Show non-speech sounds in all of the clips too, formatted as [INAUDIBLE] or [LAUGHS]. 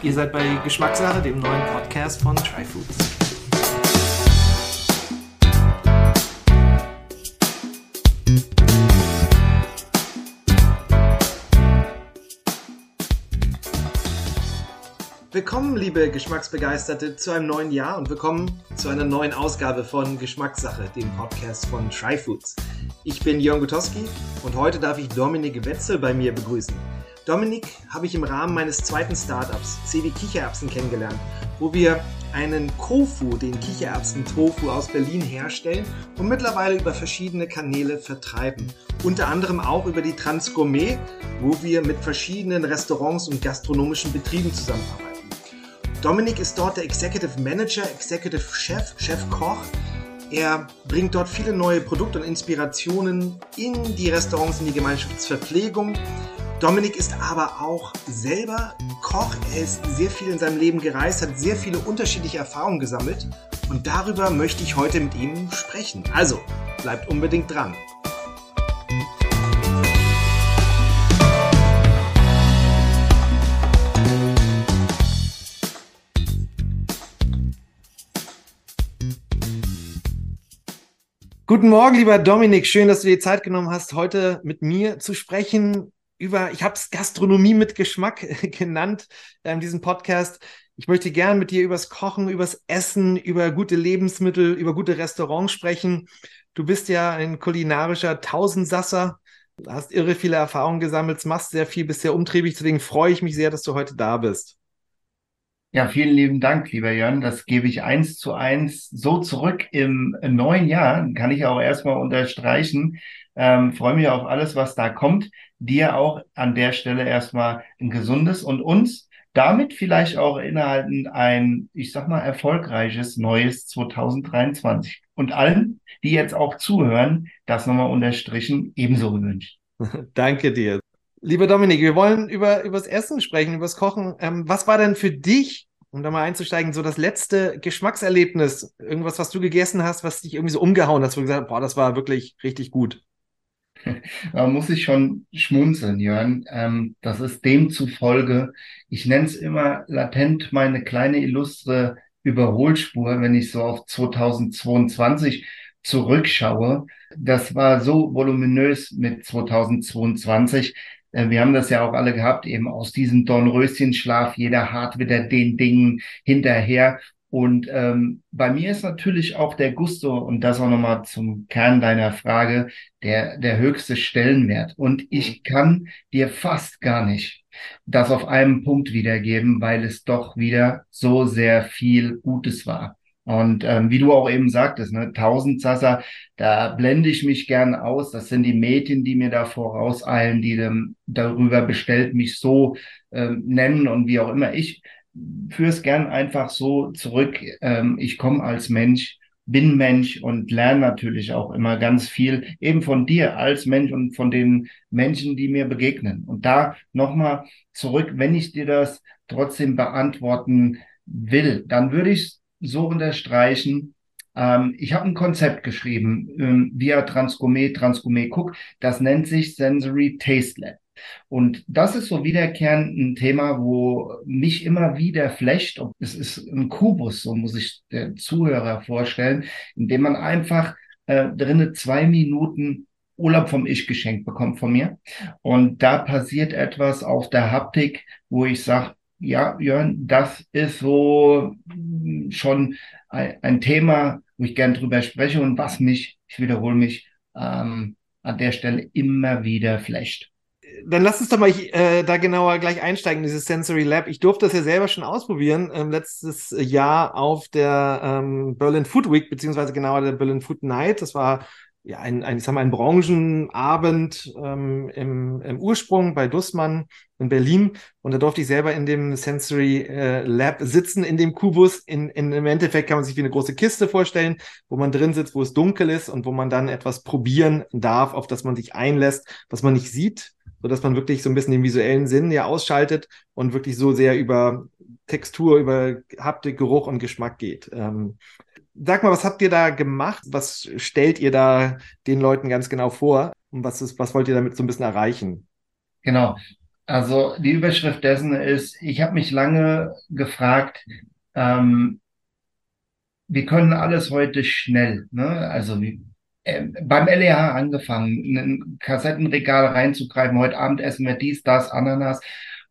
Ihr seid bei Geschmackssache, dem neuen Podcast von Tryfoods. Willkommen, liebe Geschmacksbegeisterte, zu einem neuen Jahr und willkommen zu einer neuen Ausgabe von Geschmackssache, dem Podcast von Tryfoods. Ich bin Jörn Gutowski und heute darf ich Dominik Wetzel bei mir begrüßen. Dominik habe ich im Rahmen meines zweiten Startups, CW Kichererbsen, kennengelernt, wo wir einen Kofu, den Kichererbsen-Tofu aus Berlin herstellen und mittlerweile über verschiedene Kanäle vertreiben. Unter anderem auch über die Transgourmet, wo wir mit verschiedenen Restaurants und gastronomischen Betrieben zusammenarbeiten. Dominik ist dort der Executive Manager, Executive Chef, Chef Koch. Er bringt dort viele neue Produkte und Inspirationen in die Restaurants, in die Gemeinschaftsverpflegung. Dominik ist aber auch selber Koch. Er ist sehr viel in seinem Leben gereist, hat sehr viele unterschiedliche Erfahrungen gesammelt und darüber möchte ich heute mit ihm sprechen. Also, bleibt unbedingt dran. Guten Morgen, lieber Dominik. Schön, dass du dir Zeit genommen hast, heute mit mir zu sprechen über, ich habe es Gastronomie mit Geschmack [LAUGHS] genannt, ähm, diesem Podcast. Ich möchte gern mit dir übers Kochen, übers Essen, über gute Lebensmittel, über gute Restaurants sprechen. Du bist ja ein kulinarischer Tausendsasser, hast irre viele Erfahrungen gesammelt, machst sehr viel, bist sehr umtriebig. Deswegen freue ich mich sehr, dass du heute da bist. Ja, vielen lieben Dank, lieber Jörn. Das gebe ich eins zu eins so zurück im neuen Jahr. Kann ich auch erstmal unterstreichen. Ähm, freue mich auf alles, was da kommt. Dir auch an der Stelle erstmal ein gesundes und uns damit vielleicht auch innehalten ein, ich sag mal, erfolgreiches neues 2023. Und allen, die jetzt auch zuhören, das nochmal unterstrichen, ebenso gewünscht. [LAUGHS] Danke dir. Lieber Dominik, wir wollen über, über das Essen sprechen, über das Kochen. Ähm, was war denn für dich, um da mal einzusteigen, so das letzte Geschmackserlebnis? Irgendwas, was du gegessen hast, was dich irgendwie so umgehauen hat, wo du gesagt hast, boah, das war wirklich richtig gut. [LAUGHS] Da muss ich schon schmunzeln, Jörn. Ähm, das ist demzufolge, ich nenne es immer latent meine kleine illustre Überholspur, wenn ich so auf 2022 zurückschaue. Das war so voluminös mit 2022. Äh, wir haben das ja auch alle gehabt, eben aus diesem Dornröschenschlaf, jeder hart wieder den Dingen hinterher. Und ähm, bei mir ist natürlich auch der Gusto, und das auch nochmal zum Kern deiner Frage, der, der höchste Stellenwert. Und ich mhm. kann dir fast gar nicht das auf einem Punkt wiedergeben, weil es doch wieder so sehr viel Gutes war. Und ähm, wie du auch eben sagtest, ne, Tausendsasser, da blende ich mich gern aus. Das sind die Mädchen, die mir da vorauseilen, die ähm, darüber bestellt mich so ähm, nennen und wie auch immer. Ich führe es gern einfach so zurück. Ähm, ich komme als Mensch, bin Mensch und lerne natürlich auch immer ganz viel eben von dir als Mensch und von den Menschen, die mir begegnen. Und da nochmal zurück, wenn ich dir das trotzdem beantworten will, dann würde ich so unterstreichen, ähm, ich habe ein Konzept geschrieben ähm, via Transgourmet, Transgourmet Cook, das nennt sich Sensory Taste Lab. Und das ist so wiederkehrend ein Thema, wo mich immer wieder flecht. Es ist ein Kubus, so muss ich der Zuhörer vorstellen, in dem man einfach äh, drinnen zwei Minuten Urlaub vom Ich geschenkt bekommt von mir. Und da passiert etwas auf der Haptik, wo ich sage, ja, Jörn, das ist so schon ein, ein Thema, wo ich gern drüber spreche und was mich, ich wiederhole mich, ähm, an der Stelle immer wieder flecht dann lass uns doch mal äh, da genauer gleich einsteigen, dieses Sensory Lab. Ich durfte das ja selber schon ausprobieren, ähm, letztes Jahr auf der ähm, Berlin Food Week, beziehungsweise genauer der Berlin Food Night. Das war ja ein, ein, ich sag mal, ein Branchenabend ähm, im, im Ursprung bei Dussmann in Berlin. Und da durfte ich selber in dem Sensory äh, Lab sitzen, in dem Kubus. In, in, Im Endeffekt kann man sich wie eine große Kiste vorstellen, wo man drin sitzt, wo es dunkel ist und wo man dann etwas probieren darf, auf das man sich einlässt, was man nicht sieht, so dass man wirklich so ein bisschen den visuellen Sinn ja ausschaltet und wirklich so sehr über Textur, über Haptik, Geruch und Geschmack geht. Ähm, sag mal, was habt ihr da gemacht? Was stellt ihr da den Leuten ganz genau vor? Und was ist, was wollt ihr damit so ein bisschen erreichen? Genau. Also die Überschrift dessen ist, ich habe mich lange gefragt, ähm, wir können alles heute schnell, ne? Also wie, äh, beim LEH angefangen, in ein Kassettenregal reinzugreifen, heute Abend essen wir dies, das, Ananas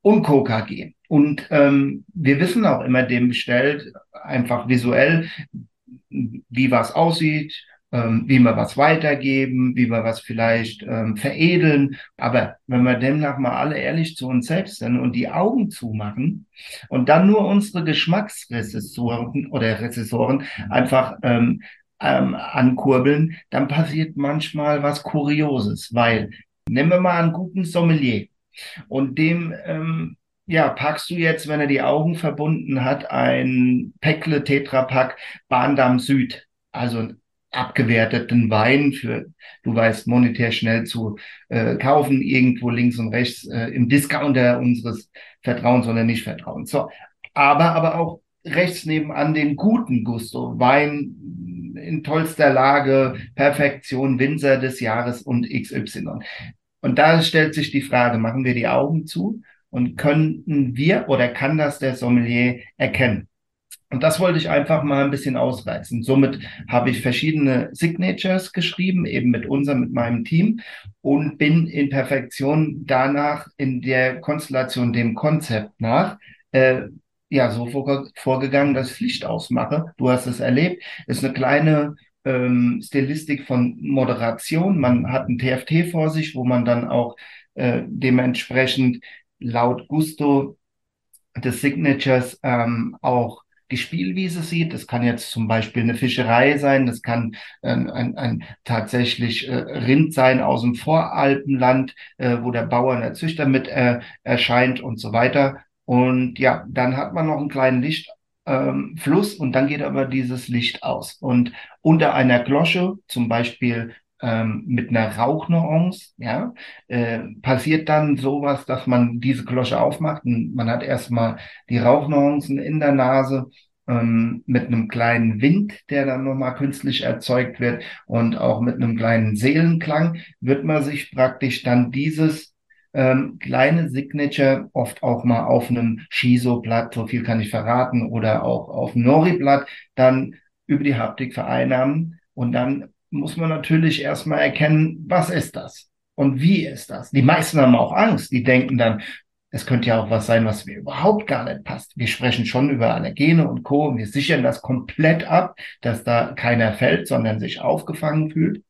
und Coca gehen. Und ähm, wir wissen auch immer dem bestellt, einfach visuell, wie was aussieht, ähm, wie wir was weitergeben, wie wir was vielleicht ähm, veredeln. Aber wenn wir demnach mal alle ehrlich zu uns selbst sind und die Augen zumachen und dann nur unsere Geschmacksrezessoren oder Rezessoren einfach ähm, ähm, ankurbeln, dann passiert manchmal was Kurioses, weil nehmen wir mal einen guten Sommelier und dem ähm, ja, packst du jetzt, wenn er die Augen verbunden hat, ein Päckle Tetrapack Bahndam Süd, also abgewerteten Wein für, du weißt, monetär schnell zu äh, kaufen, irgendwo links und rechts äh, im Discounter unseres Vertrauens oder nicht Vertrauens. So, aber, aber auch rechts nebenan den guten Gusto, Wein in tollster Lage, Perfektion, Winzer des Jahres und XY. Und da stellt sich die Frage, machen wir die Augen zu und könnten wir oder kann das der Sommelier erkennen? Und das wollte ich einfach mal ein bisschen ausreizen. Somit habe ich verschiedene Signatures geschrieben, eben mit unserem, mit meinem Team und bin in Perfektion danach in der Konstellation, dem Konzept nach, äh, ja, so vor, vorgegangen, dass ich Licht ausmache. Du hast es erlebt. ist eine kleine ähm, Stilistik von Moderation. Man hat ein TFT vor sich, wo man dann auch äh, dementsprechend laut Gusto des Signatures ähm, auch die Spielwiese sieht. Das kann jetzt zum Beispiel eine Fischerei sein, das kann äh, ein, ein tatsächlich äh, Rind sein aus dem Voralpenland, äh, wo der Bauer und der Züchter mit äh, erscheint und so weiter. Und ja, dann hat man noch einen kleinen Lichtfluss ähm, und dann geht aber dieses Licht aus. Und unter einer Glosche, zum Beispiel ähm, mit einer Rauchnuance, ja, äh, passiert dann sowas, dass man diese Glosche aufmacht und man hat erstmal die Rauchnuancen in der Nase ähm, mit einem kleinen Wind, der dann nochmal künstlich erzeugt wird und auch mit einem kleinen Seelenklang wird man sich praktisch dann dieses ähm, kleine Signature oft auch mal auf einem Shiso-Blatt, so viel kann ich verraten, oder auch auf Nori-Blatt dann über die Haptik vereinnahmen und dann muss man natürlich erstmal erkennen, was ist das und wie ist das. Die meisten haben auch Angst. Die denken dann, es könnte ja auch was sein, was mir überhaupt gar nicht passt. Wir sprechen schon über Allergene und Co. Und wir sichern das komplett ab, dass da keiner fällt, sondern sich aufgefangen fühlt.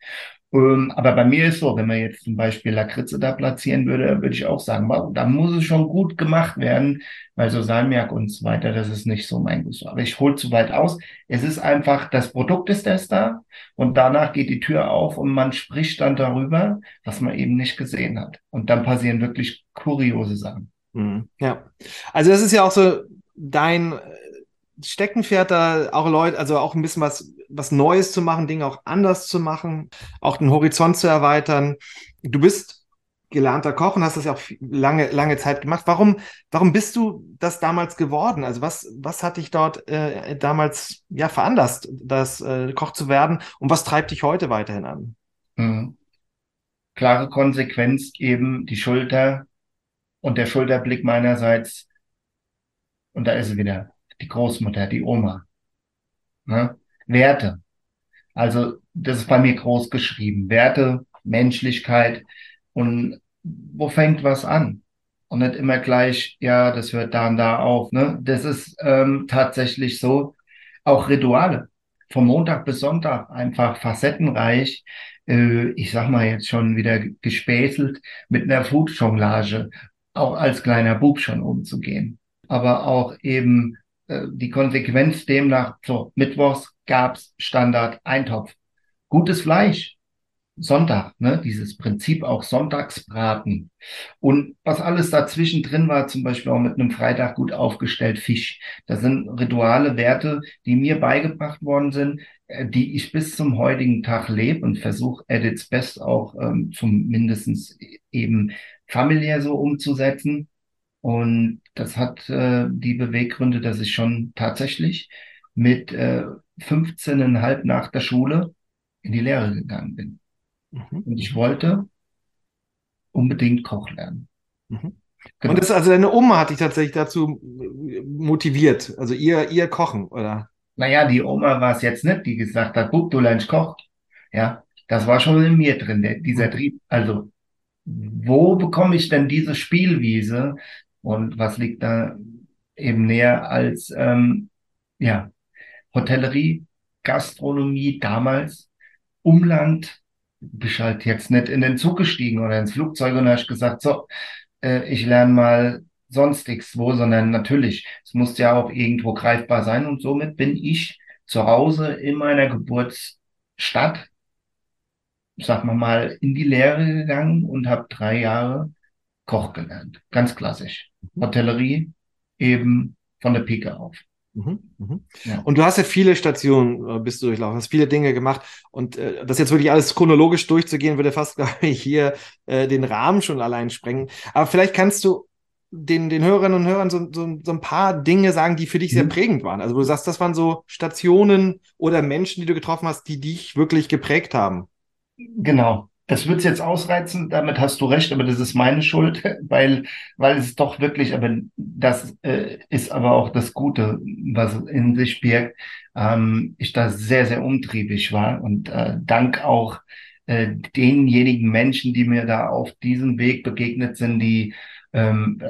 Ähm, aber bei mir ist so, wenn man jetzt zum Beispiel Lakritze da platzieren würde, würde ich auch sagen, wow, da muss es schon gut gemacht werden, weil so Salmiak und so weiter, das ist nicht so mein Gusto. Aber ich hole zu weit aus. Es ist einfach, das Produkt ist das da und danach geht die Tür auf und man spricht dann darüber, was man eben nicht gesehen hat. Und dann passieren wirklich kuriose Sachen. Mhm. Ja, also das ist ja auch so dein Steckenpferd da auch Leute, also auch ein bisschen was, was Neues zu machen, Dinge auch anders zu machen, auch den Horizont zu erweitern. Du bist gelernter Koch und hast das ja auch lange, lange Zeit gemacht. Warum, warum bist du das damals geworden? Also was, was hat dich dort äh, damals ja veranlasst, das äh, Koch zu werden und was treibt dich heute weiterhin an? Mhm. Klare Konsequenz eben die Schulter und der Schulterblick meinerseits. Und da ist sie wieder die Großmutter, die Oma. Ne? Werte. Also das ist bei mir groß geschrieben. Werte, Menschlichkeit und wo fängt was an? Und nicht immer gleich, ja, das hört da und da auf. Ne? Das ist ähm, tatsächlich so. Auch Rituale. Vom Montag bis Sonntag einfach facettenreich. Äh, ich sag mal jetzt schon wieder gespäßelt mit einer Food-Jonglage. Auch als kleiner Bub schon umzugehen. Aber auch eben die Konsequenz demnach, so, mittwochs gab's Standard Eintopf. Gutes Fleisch. Sonntag, ne, dieses Prinzip auch Sonntagsbraten. Und was alles dazwischen drin war, zum Beispiel auch mit einem Freitag gut aufgestellt Fisch. Das sind Rituale, Werte, die mir beigebracht worden sind, äh, die ich bis zum heutigen Tag lebe und versuche at its best auch ähm, zum mindestens eben familiär so umzusetzen. Und das hat äh, die Beweggründe, dass ich schon tatsächlich mit äh, 15,5 nach der Schule in die Lehre gegangen bin. Mhm. Und ich wollte unbedingt Koch lernen. Mhm. Genau. Und das, also deine Oma hat dich tatsächlich dazu motiviert, also ihr, ihr Kochen, oder? Naja, die Oma war es jetzt nicht, die gesagt hat, Bub, du lernst Koch. Ja, das war schon in mir drin, der, dieser mhm. Trieb. Also, wo bekomme ich denn diese Spielwiese? Und was liegt da eben näher als, ähm, ja, Hotellerie, Gastronomie damals, Umland, bist halt jetzt nicht in den Zug gestiegen oder ins Flugzeug und hast gesagt, so, äh, ich lerne mal sonstiges wo, sondern natürlich, es muss ja auch irgendwo greifbar sein und somit bin ich zu Hause in meiner Geburtsstadt, sag wir mal, in die Lehre gegangen und habe drei Jahre Koch gelernt. Ganz klassisch. Hotellerie eben von der Pike auf. Mhm, mhm. Ja. Und du hast ja viele Stationen, äh, bist du durchlaufen, hast viele Dinge gemacht und äh, das jetzt wirklich alles chronologisch durchzugehen, würde fast, [LAUGHS] glaube ich, hier äh, den Rahmen schon allein sprengen. Aber vielleicht kannst du den, den Hörerinnen und Hörern so, so, so ein paar Dinge sagen, die für dich sehr mhm. prägend waren. Also wo du sagst, das waren so Stationen oder Menschen, die du getroffen hast, die dich wirklich geprägt haben. Genau das wird's jetzt ausreizen, damit hast du recht, aber das ist meine Schuld, [LAUGHS] weil, weil es doch wirklich, aber das äh, ist aber auch das Gute, was in sich birgt, ähm, ich da sehr, sehr umtriebig war und äh, dank auch äh, denjenigen Menschen, die mir da auf diesem Weg begegnet sind, die ähm,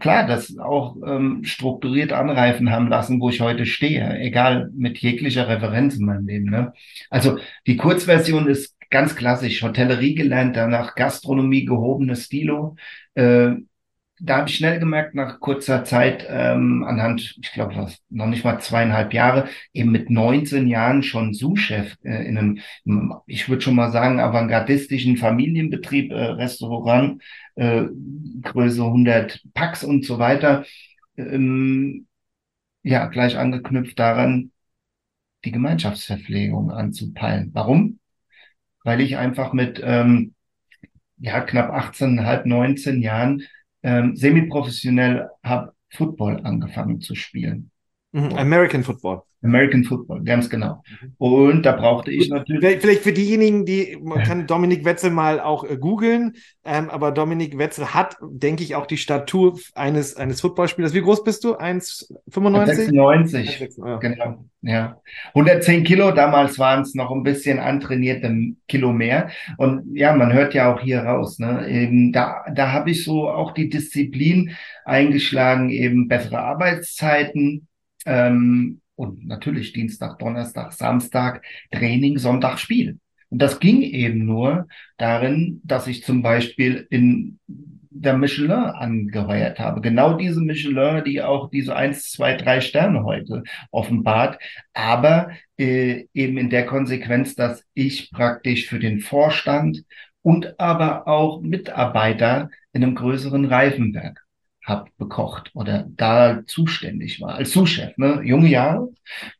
klar, das auch ähm, strukturiert anreifen haben lassen, wo ich heute stehe, egal mit jeglicher Referenz in meinem Leben. Ne? Also die Kurzversion ist ganz klassisch Hotellerie gelernt, danach Gastronomie, gehobenes Stilo. Äh, da habe ich schnell gemerkt, nach kurzer Zeit, ähm, anhand, ich glaube, was noch nicht mal zweieinhalb Jahre, eben mit 19 Jahren schon Sous-Chef äh, in einem, ich würde schon mal sagen, avantgardistischen Familienbetrieb, äh, Restaurant, äh, Größe 100 Packs und so weiter. Ähm, ja, gleich angeknüpft daran, die Gemeinschaftsverpflegung anzupeilen. Warum? Weil ich einfach mit ähm, ja, knapp 18, halb 19 Jahren ähm, semi-professionell habe Football angefangen zu spielen. Mhm, American Football. American Football, ganz genau. Mhm. Und da brauchte ich natürlich. Vielleicht für diejenigen, die, man kann Dominik Wetzel mal auch äh, googeln, ähm, aber Dominik Wetzel hat, denke ich, auch die Statur eines, eines Footballspielers. Wie groß bist du? 1,95? 96. Ja. Genau, ja. 110 Kilo, damals waren es noch ein bisschen antrainierte Kilo mehr. Und ja, man hört ja auch hier raus, ne? Eben da, da habe ich so auch die Disziplin eingeschlagen, eben bessere Arbeitszeiten, ähm, und natürlich Dienstag, Donnerstag, Samstag Training, Sonntag Spiel. Und das ging eben nur darin, dass ich zum Beispiel in der Michelin angeheuert habe. Genau diese Michelin, die auch diese eins, zwei, drei Sterne heute offenbart. Aber äh, eben in der Konsequenz, dass ich praktisch für den Vorstand und aber auch Mitarbeiter in einem größeren Reifenwerk habe bekocht oder da zuständig war, als Zuschef, ne? junge Jahre.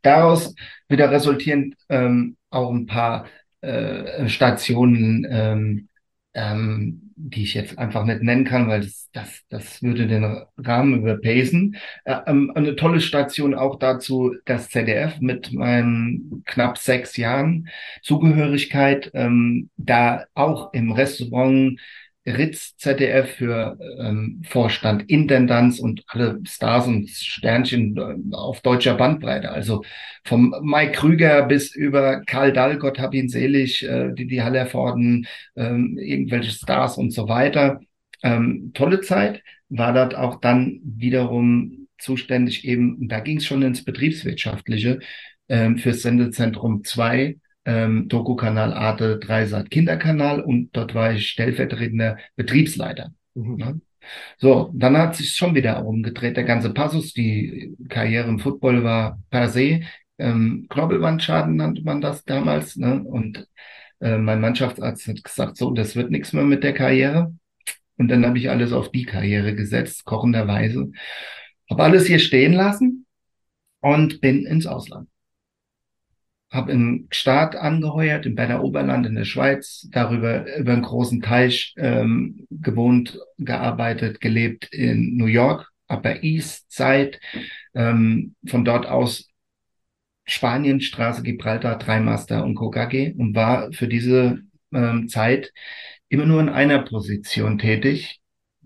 Daraus wieder resultierend ähm, auch ein paar äh, Stationen, ähm, ähm, die ich jetzt einfach nicht nennen kann, weil das, das, das würde den Rahmen überpacen. Äh, ähm, eine tolle Station auch dazu das ZDF mit meinen knapp sechs Jahren Zugehörigkeit, ähm, da auch im Restaurant Ritz ZDF für ähm, Vorstand, Intendanz und alle Stars und Sternchen äh, auf deutscher Bandbreite. Also vom Mike Krüger bis über Karl Dall, Gott hab ihn selig, äh, die, die Hallervorden, ähm, irgendwelche Stars und so weiter. Ähm, tolle Zeit. War dort auch dann wiederum zuständig eben, da ging es schon ins Betriebswirtschaftliche, ähm, fürs Sendezentrum 2 ähm, Doku-Kanal Arte Dreisat Kinderkanal und dort war ich stellvertretender Betriebsleiter. Mhm. Ne? So, dann hat sich schon wieder umgedreht, der ganze Passus. Die Karriere im Football war per se ähm, Knorpelwandschaden nannte man das damals. Ne? Und äh, mein Mannschaftsarzt hat gesagt, so, das wird nichts mehr mit der Karriere. Und dann habe ich alles auf die Karriere gesetzt, kochenderweise. Habe alles hier stehen lassen und bin ins Ausland habe im Staat angeheuert, im Berner Oberland in der Schweiz, darüber über einen großen Teich ähm, gewohnt, gearbeitet, gelebt in New York, Upper East Side, ähm, von dort aus Spanien, Straße Gibraltar, Dreimaster und Kokage und war für diese ähm, Zeit immer nur in einer Position tätig,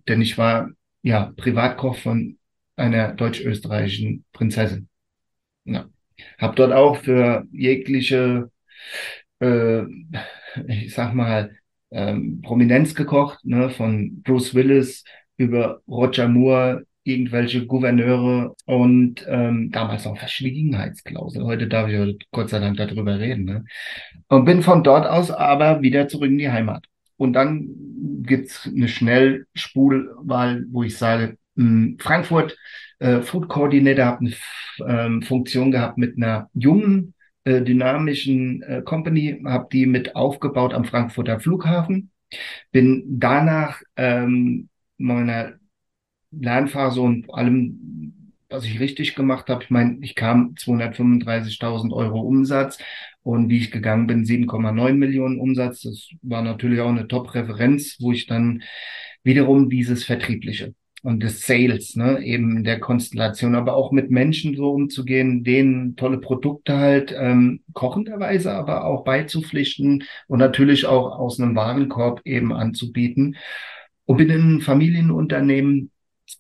denn ich war ja, Privatkoch von einer deutsch-österreichischen Prinzessin. Ja. Hab dort auch für jegliche, äh, ich sag mal, ähm, Prominenz gekocht, ne, von Bruce Willis über Roger Moore, irgendwelche Gouverneure und ähm, damals auch Verschwiegenheitsklausel. Heute darf ich Gott sei Dank darüber reden. Ne? Und bin von dort aus aber wieder zurück in die Heimat. Und dann gibt's eine Schnellspulwahl, wo ich sage, mh, hm, Frankfurt, äh, Food Coordinator, habe eine ähm, Funktion gehabt mit einer jungen, äh, dynamischen äh, Company, habe die mit aufgebaut am Frankfurter Flughafen. Bin danach ähm, meiner Lernphase und allem, was ich richtig gemacht habe. Ich meine, ich kam 235.000 Euro Umsatz und wie ich gegangen bin, 7,9 Millionen Umsatz. Das war natürlich auch eine Top-Referenz, wo ich dann wiederum dieses Vertriebliche und des Sales, ne, eben der Konstellation, aber auch mit Menschen so umzugehen, denen tolle Produkte halt ähm, kochenderweise aber auch beizupflichten und natürlich auch aus einem Warenkorb eben anzubieten. Und bin in ein Familienunternehmen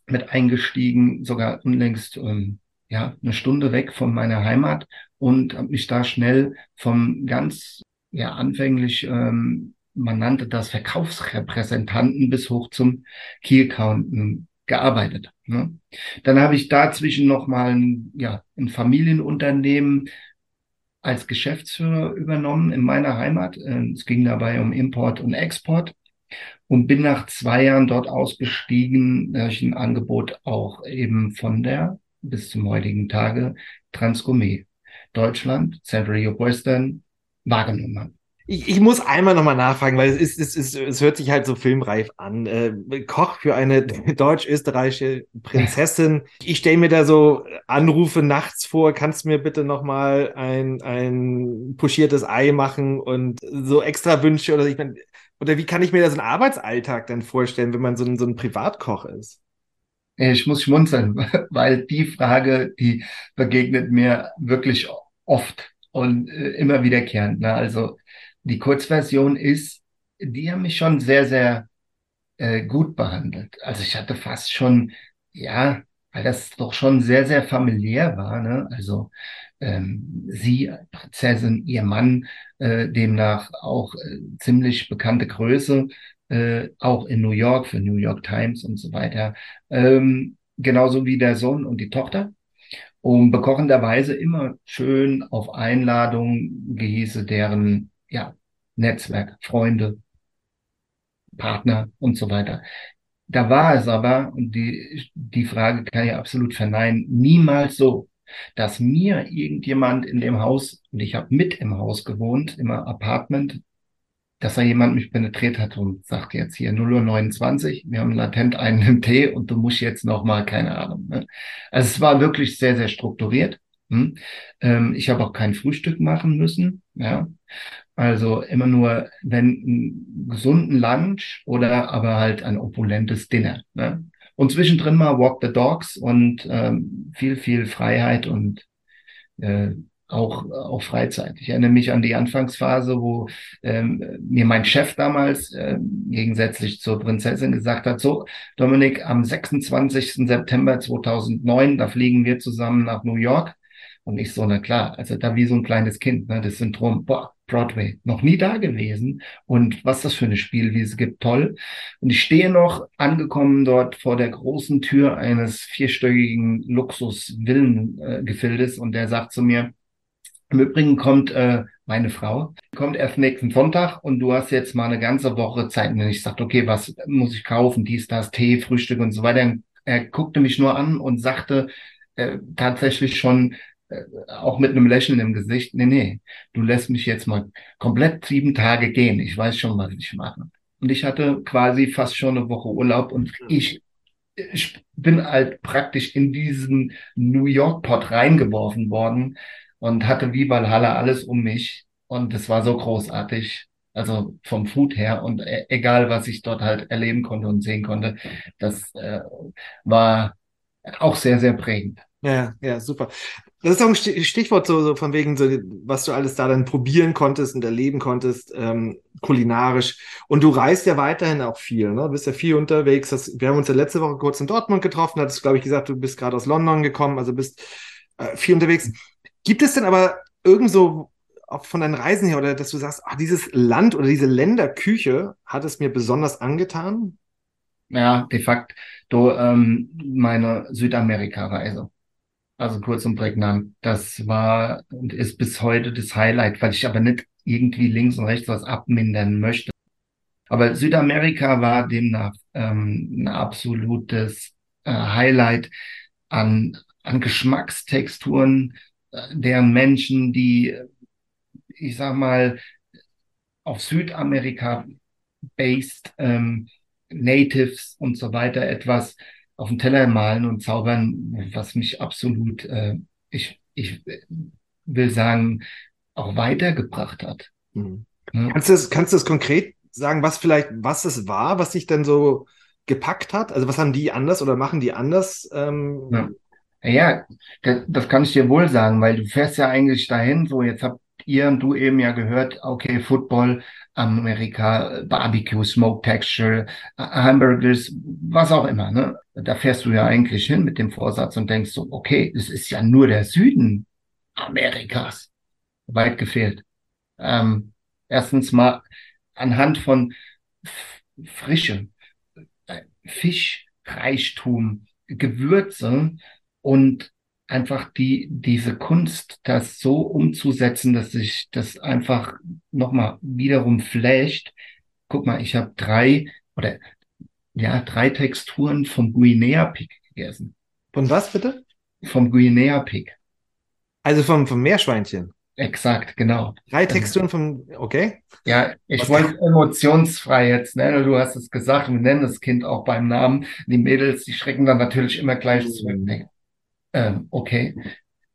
mit eingestiegen, sogar unlängst ähm, ja eine Stunde weg von meiner Heimat und habe mich da schnell vom ganz ja anfänglich ähm, man nannte das Verkaufsrepräsentanten bis hoch zum Key Accounten gearbeitet. Ne? Dann habe ich dazwischen noch mal ein, ja, ein Familienunternehmen als Geschäftsführer übernommen in meiner Heimat. Äh, es ging dabei um Import und Export und bin nach zwei Jahren dort ausgestiegen, da ich ein Angebot auch eben von der bis zum heutigen Tage Transgourmet Deutschland, Central Europe Western wahrgenommen habe. Ich, ich muss einmal nochmal nachfragen, weil es, ist, es, ist, es hört sich halt so filmreif an. Äh, Koch für eine [LAUGHS] deutsch-österreichische Prinzessin. Ich stelle mir da so Anrufe nachts vor, kannst du mir bitte nochmal ein, ein puschiertes Ei machen und so extra Wünsche oder ich meine, oder wie kann ich mir das einen Arbeitsalltag dann vorstellen, wenn man so ein, so ein Privatkoch ist? Ich muss schmunzeln, [LAUGHS] weil die Frage, die begegnet mir wirklich oft und äh, immer wiederkehrend. Ne? Also die Kurzversion ist, die haben mich schon sehr, sehr äh, gut behandelt. Also ich hatte fast schon, ja, weil das doch schon sehr, sehr familiär war. Ne? Also ähm, sie, Prinzessin, ihr Mann, äh, demnach auch äh, ziemlich bekannte Größe, äh, auch in New York für New York Times und so weiter. Ähm, genauso wie der Sohn und die Tochter. Und bekochenderweise immer schön auf Einladung gehieße deren ja, Netzwerk, Freunde, Partner und so weiter. Da war es aber, und die, die Frage kann ich absolut verneinen, niemals so, dass mir irgendjemand in dem Haus, und ich habe mit im Haus gewohnt, im Apartment, dass da jemand mich penetriert hat und sagt jetzt hier 0 Uhr 29, wir haben latent einen im [LAUGHS] Tee und du musst jetzt noch mal, keine Ahnung. Ne? Also es war wirklich sehr, sehr strukturiert. Hm? Ähm, ich habe auch kein Frühstück machen müssen. Ja, also immer nur, wenn einen gesunden Lunch oder aber halt ein opulentes Dinner. Ne? Und zwischendrin mal Walk the Dogs und ähm, viel, viel Freiheit und äh, auch, auch Freizeit. Ich erinnere mich an die Anfangsphase, wo ähm, mir mein Chef damals äh, gegensätzlich zur Prinzessin gesagt hat, so Dominik, am 26. September 2009, da fliegen wir zusammen nach New York. Und ich so, na klar, also da wie so ein kleines Kind, ne, das Syndrom, boah, Broadway, noch nie da gewesen. Und was das für eine Spielwiese gibt, toll. Und ich stehe noch angekommen dort vor der großen Tür eines vierstöckigen Luxus-Villengefildes und der sagt zu mir, im Übrigen kommt äh, meine Frau, kommt erst nächsten Sonntag und du hast jetzt mal eine ganze Woche Zeit. Und ich sagte, okay, was muss ich kaufen? Dies, das, Tee, Frühstück und so weiter. Er guckte mich nur an und sagte äh, tatsächlich schon, auch mit einem Lächeln im Gesicht, nee, nee, du lässt mich jetzt mal komplett sieben Tage gehen. Ich weiß schon, was ich mache. Und ich hatte quasi fast schon eine Woche Urlaub und ich, ich bin halt praktisch in diesen New York Pot reingeworfen worden und hatte wie Valhalla alles um mich. Und es war so großartig. Also vom Food her und e egal, was ich dort halt erleben konnte und sehen konnte, das äh, war auch sehr, sehr prägend. Ja, ja, super. Das ist auch ein Stichwort so, so von wegen, so, was du alles da dann probieren konntest und erleben konntest, ähm, kulinarisch. Und du reist ja weiterhin auch viel, ne? Du bist ja viel unterwegs. Das, wir haben uns ja letzte Woche kurz in Dortmund getroffen, hattest, glaube ich, gesagt, du bist gerade aus London gekommen, also bist äh, viel unterwegs. Gibt es denn aber irgendwo auch von deinen Reisen her oder dass du sagst, ach, dieses Land oder diese Länderküche hat es mir besonders angetan? Ja, de facto ähm, meine Südamerika-Reise. Also kurz und prägnant. Das war und ist bis heute das Highlight, weil ich aber nicht irgendwie links und rechts was abmindern möchte. Aber Südamerika war demnach ähm, ein absolutes äh, Highlight an, an Geschmackstexturen, äh, deren Menschen, die, ich sag mal, auf Südamerika based, ähm, Natives und so weiter etwas auf den Teller malen und zaubern, was mich absolut, äh, ich, ich will sagen, auch weitergebracht hat. Mhm. Ja. Kannst du das, kannst du das konkret sagen, was vielleicht, was es war, was dich denn so gepackt hat? Also was haben die anders oder machen die anders? Ähm, ja. Ja, das, das kann ich dir wohl sagen, weil du fährst ja eigentlich dahin, so jetzt habt ihr und du eben ja gehört, okay, Football, Amerika, Barbecue, Smoke Texture, Hamburgers, was auch immer. Ne? Da fährst du ja eigentlich hin mit dem Vorsatz und denkst so, okay, es ist ja nur der Süden Amerikas. Weit gefehlt. Ähm, erstens mal anhand von Frische, äh, Fischreichtum, Gewürze und einfach die, diese Kunst, das so umzusetzen, dass sich das einfach nochmal wiederum flasht. Guck mal, ich habe drei oder ja, drei Texturen vom Guinea Pig gegessen. Von was bitte? Vom Guinea Pig. Also vom, vom Meerschweinchen. Exakt, genau. Drei Texturen vom, okay. Ja, ich wollte emotionsfrei jetzt, ne? Du hast es gesagt, wir nennen das Kind auch beim Namen. Die Mädels, die schrecken dann natürlich immer gleich zurück. Mhm ähm, okay,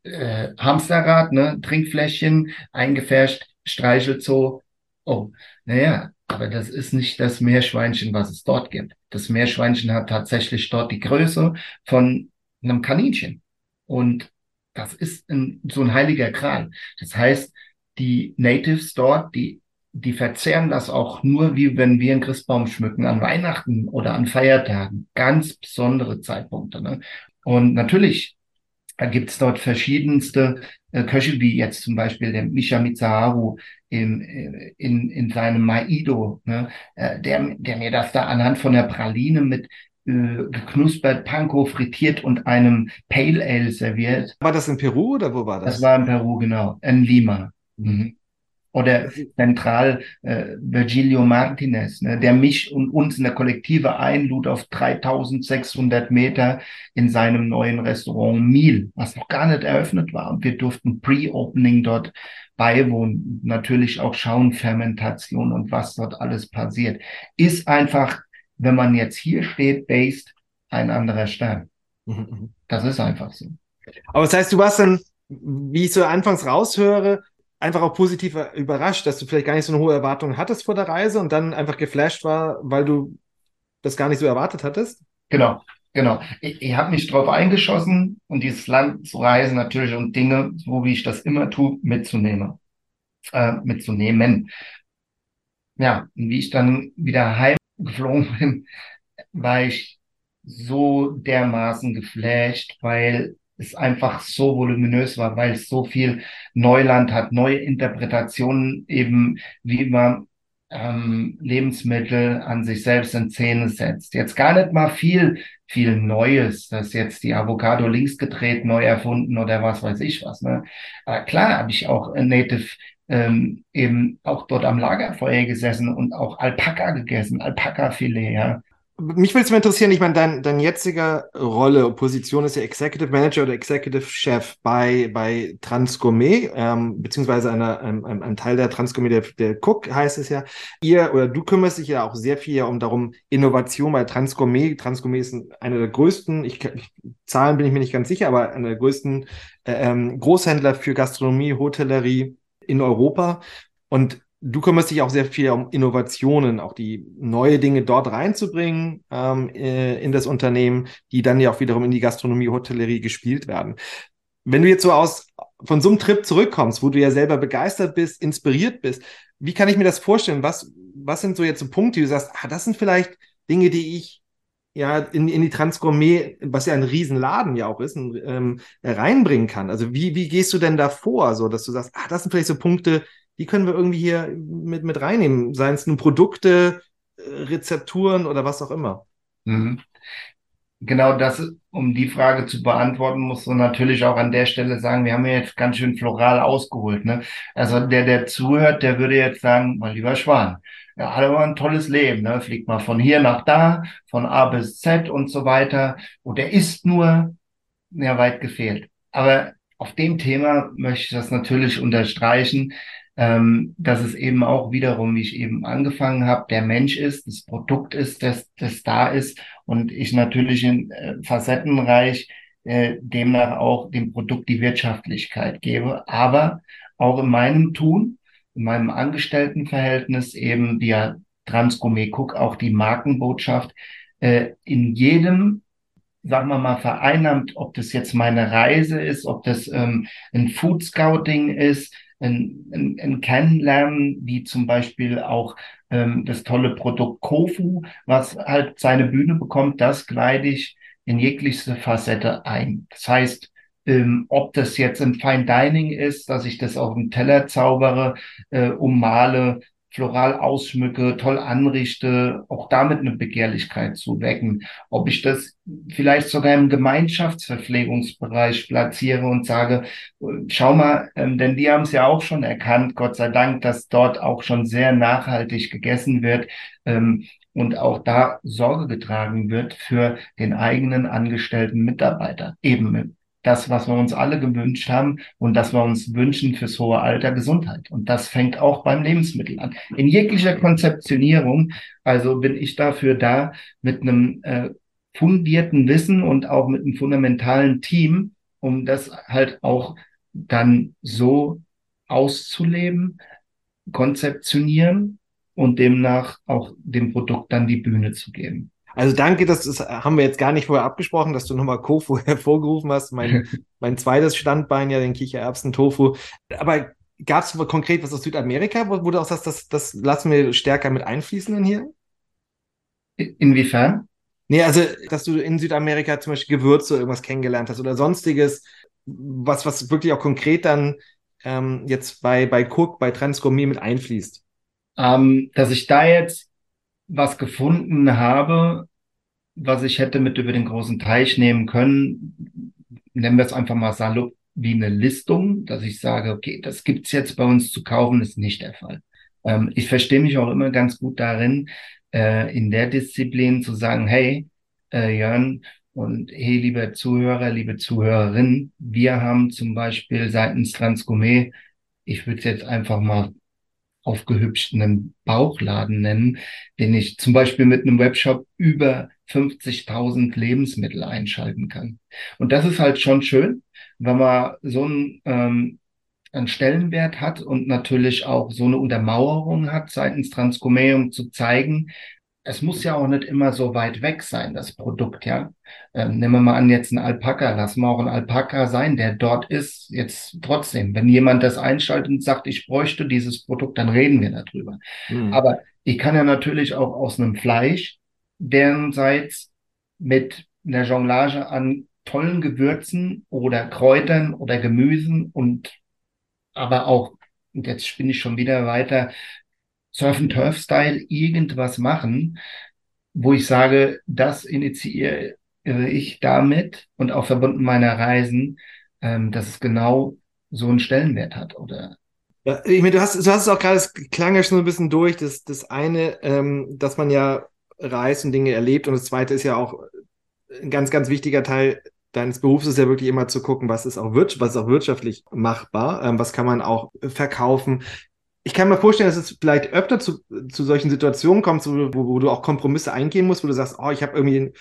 äh, Hamsterrad, ne, Trinkfläschchen, eingefärscht, Streichelzoo. Oh, naja, aber das ist nicht das Meerschweinchen, was es dort gibt. Das Meerschweinchen hat tatsächlich dort die Größe von einem Kaninchen. Und das ist ein, so ein heiliger Kral. Das heißt, die Natives dort, die, die verzehren das auch nur, wie wenn wir einen Christbaum schmücken an Weihnachten oder an Feiertagen. Ganz besondere Zeitpunkte. Ne? Und natürlich da gibt's dort verschiedenste äh, Köche, wie jetzt zum Beispiel der Misha Mitsuharu in, äh, in, in seinem Maido, ne? äh, der, der mir das da anhand von der Praline mit äh, geknuspert, Panko frittiert und einem Pale Ale serviert. War das in Peru oder wo war das? Das war in Peru, genau, in Lima. Mhm. Oder zentral äh, Virgilio Martinez, ne, der mich und uns in der Kollektive einlud auf 3600 Meter in seinem neuen Restaurant Mil, was noch gar nicht eröffnet war. Und wir durften Pre-Opening dort beiwohnen, natürlich auch schauen, Fermentation und was dort alles passiert. Ist einfach, wenn man jetzt hier steht, based, ein anderer Stern. Mhm, mhm. Das ist einfach so. Aber das heißt, du warst dann, wie ich so anfangs raushöre, einfach auch positiv überrascht, dass du vielleicht gar nicht so eine hohe Erwartung hattest vor der Reise und dann einfach geflasht war, weil du das gar nicht so erwartet hattest? Genau, genau. Ich, ich habe mich drauf eingeschossen und dieses Land zu reisen natürlich und Dinge, so wie ich das immer tue, mitzunehmen. Äh, mitzunehmen. Ja, und wie ich dann wieder heimgeflogen bin, war ich so dermaßen geflasht, weil es einfach so voluminös war, weil es so viel Neuland hat, neue Interpretationen eben, wie man ähm, Lebensmittel an sich selbst in Szene setzt. Jetzt gar nicht mal viel, viel Neues, dass jetzt die Avocado links gedreht, neu erfunden oder was weiß ich was. Ne? Aber klar habe ich auch Native ähm, eben auch dort am Lagerfeuer gesessen und auch Alpaka gegessen, Alpaka-Filet, ja mich würde es mal interessieren, ich meine, dein, dein jetziger Rolle, Position ist ja Executive Manager oder Executive Chef bei, bei Transgourmet, ähm, beziehungsweise einer, einem, einem Teil der Transgourmet, der, der Cook heißt es ja. Ihr oder du kümmerst dich ja auch sehr viel ja um darum, Innovation bei Transgourmet. Transgourmet ist einer der größten, ich, Zahlen bin ich mir nicht ganz sicher, aber einer der größten äh, ähm, Großhändler für Gastronomie, Hotellerie in Europa. Und du kümmerst dich auch sehr viel um Innovationen, auch die neue Dinge dort reinzubringen ähm, äh, in das Unternehmen, die dann ja auch wiederum in die Gastronomie, Hotellerie gespielt werden. Wenn du jetzt so aus von so einem Trip zurückkommst, wo du ja selber begeistert bist, inspiriert bist, wie kann ich mir das vorstellen? Was, was sind so jetzt so Punkte, die du sagst, ah, das sind vielleicht Dinge, die ich ja in, in die Transgourmet, was ja ein Riesenladen ja auch ist, ähm, reinbringen kann. Also wie, wie gehst du denn da vor, so dass du sagst, ah, das sind vielleicht so Punkte, die können wir irgendwie hier mit, mit reinnehmen, seien es nun Produkte, äh, Rezepturen oder was auch immer. Mhm. Genau das, um die Frage zu beantworten, musst du natürlich auch an der Stelle sagen, wir haben ja jetzt ganz schön floral ausgeholt. Ne? Also der, der zuhört, der würde jetzt sagen, mein lieber Schwan, er hat aber ein tolles Leben, ne? fliegt mal von hier nach da, von A bis Z und so weiter. Und er ist nur, ja, weit gefehlt. Aber auf dem Thema möchte ich das natürlich unterstreichen, ähm, dass es eben auch wiederum, wie ich eben angefangen habe, der Mensch ist, das Produkt ist, das, das da ist und ich natürlich in äh, facettenreich äh, demnach auch dem Produkt die Wirtschaftlichkeit gebe, aber auch in meinem Tun in meinem Angestelltenverhältnis eben via Transgourmet Cook auch die Markenbotschaft äh, in jedem sagen wir mal, vereinnahmt, ob das jetzt meine Reise ist, ob das ähm, ein Food Scouting ist, ein, ein, ein Kennenlernen, wie zum Beispiel auch ähm, das tolle Produkt Kofu, was halt seine Bühne bekommt, das gleite ich in jeglichste Facette ein. Das heißt, ähm, ob das jetzt im Fine Dining ist, dass ich das auf dem Teller zaubere, äh, ummale, floral ausschmücke, toll anrichte, auch damit eine Begehrlichkeit zu wecken. Ob ich das vielleicht sogar im Gemeinschaftsverpflegungsbereich platziere und sage, schau mal, ähm, denn die haben es ja auch schon erkannt, Gott sei Dank, dass dort auch schon sehr nachhaltig gegessen wird. Ähm, und auch da Sorge getragen wird für den eigenen angestellten Mitarbeiter, eben das, was wir uns alle gewünscht haben und das wir uns wünschen fürs hohe Alter Gesundheit. Und das fängt auch beim Lebensmittel an. In jeglicher Konzeptionierung, also bin ich dafür da, mit einem äh, fundierten Wissen und auch mit einem fundamentalen Team, um das halt auch dann so auszuleben, konzeptionieren und demnach auch dem Produkt dann die Bühne zu geben. Also danke, das, das haben wir jetzt gar nicht vorher abgesprochen, dass du nochmal Kofu [LAUGHS] hervorgerufen hast. Mein, [LAUGHS] mein zweites Standbein, ja, den Kichererbsen-Tofu. Aber gab es konkret was aus Südamerika, wo, wo du auch sagst, das, das lassen wir stärker mit einfließen in hier? Inwiefern? Nee, also, dass du in Südamerika zum Beispiel Gewürze irgendwas kennengelernt hast oder sonstiges, was, was wirklich auch konkret dann ähm, jetzt bei, bei Cook, bei Transgourmet mit einfließt. Ähm, dass ich da jetzt was gefunden habe, was ich hätte mit über den großen Teich nehmen können, nennen wir es einfach mal salopp wie eine Listung, dass ich sage, okay, das gibt's jetzt bei uns zu kaufen, ist nicht der Fall. Ähm, ich verstehe mich auch immer ganz gut darin, äh, in der Disziplin zu sagen, hey, äh, Jörn, und hey, liebe Zuhörer, liebe Zuhörerinnen, wir haben zum Beispiel seitens Transgourmet, ich würde es jetzt einfach mal aufgehübschten Bauchladen nennen, den ich zum Beispiel mit einem Webshop über 50.000 Lebensmittel einschalten kann. Und das ist halt schon schön, wenn man so einen, ähm, einen Stellenwert hat und natürlich auch so eine Untermauerung hat seitens Transgourmet, um zu zeigen, es muss ja auch nicht immer so weit weg sein, das Produkt, ja. Ähm, nehmen wir mal an, jetzt ein Alpaka, lass mal auch ein Alpaka sein, der dort ist, jetzt trotzdem. Wenn jemand das einschaltet und sagt, ich bräuchte dieses Produkt, dann reden wir darüber. Mhm. Aber ich kann ja natürlich auch aus einem Fleisch, derenseits mit einer Jonglage an tollen Gewürzen oder Kräutern oder Gemüsen und aber auch, und jetzt spinne ich schon wieder weiter, Surf-and-Turf-Style irgendwas machen, wo ich sage, das initiiere ich damit und auch verbunden meiner Reisen, ähm, dass es genau so einen Stellenwert hat oder? Ja, ich meine, du hast, du hast es auch gerade, es klang ja schon so ein bisschen durch, das, das eine, ähm, dass man ja reist und Dinge erlebt und das zweite ist ja auch ein ganz, ganz wichtiger Teil deines Berufs ist ja wirklich immer zu gucken, was ist auch, was ist auch wirtschaftlich machbar, ähm, was kann man auch verkaufen, ich kann mir vorstellen, dass es vielleicht öfter zu, zu solchen Situationen kommt, wo, wo, du auch Kompromisse eingehen musst, wo du sagst, oh, ich habe irgendwie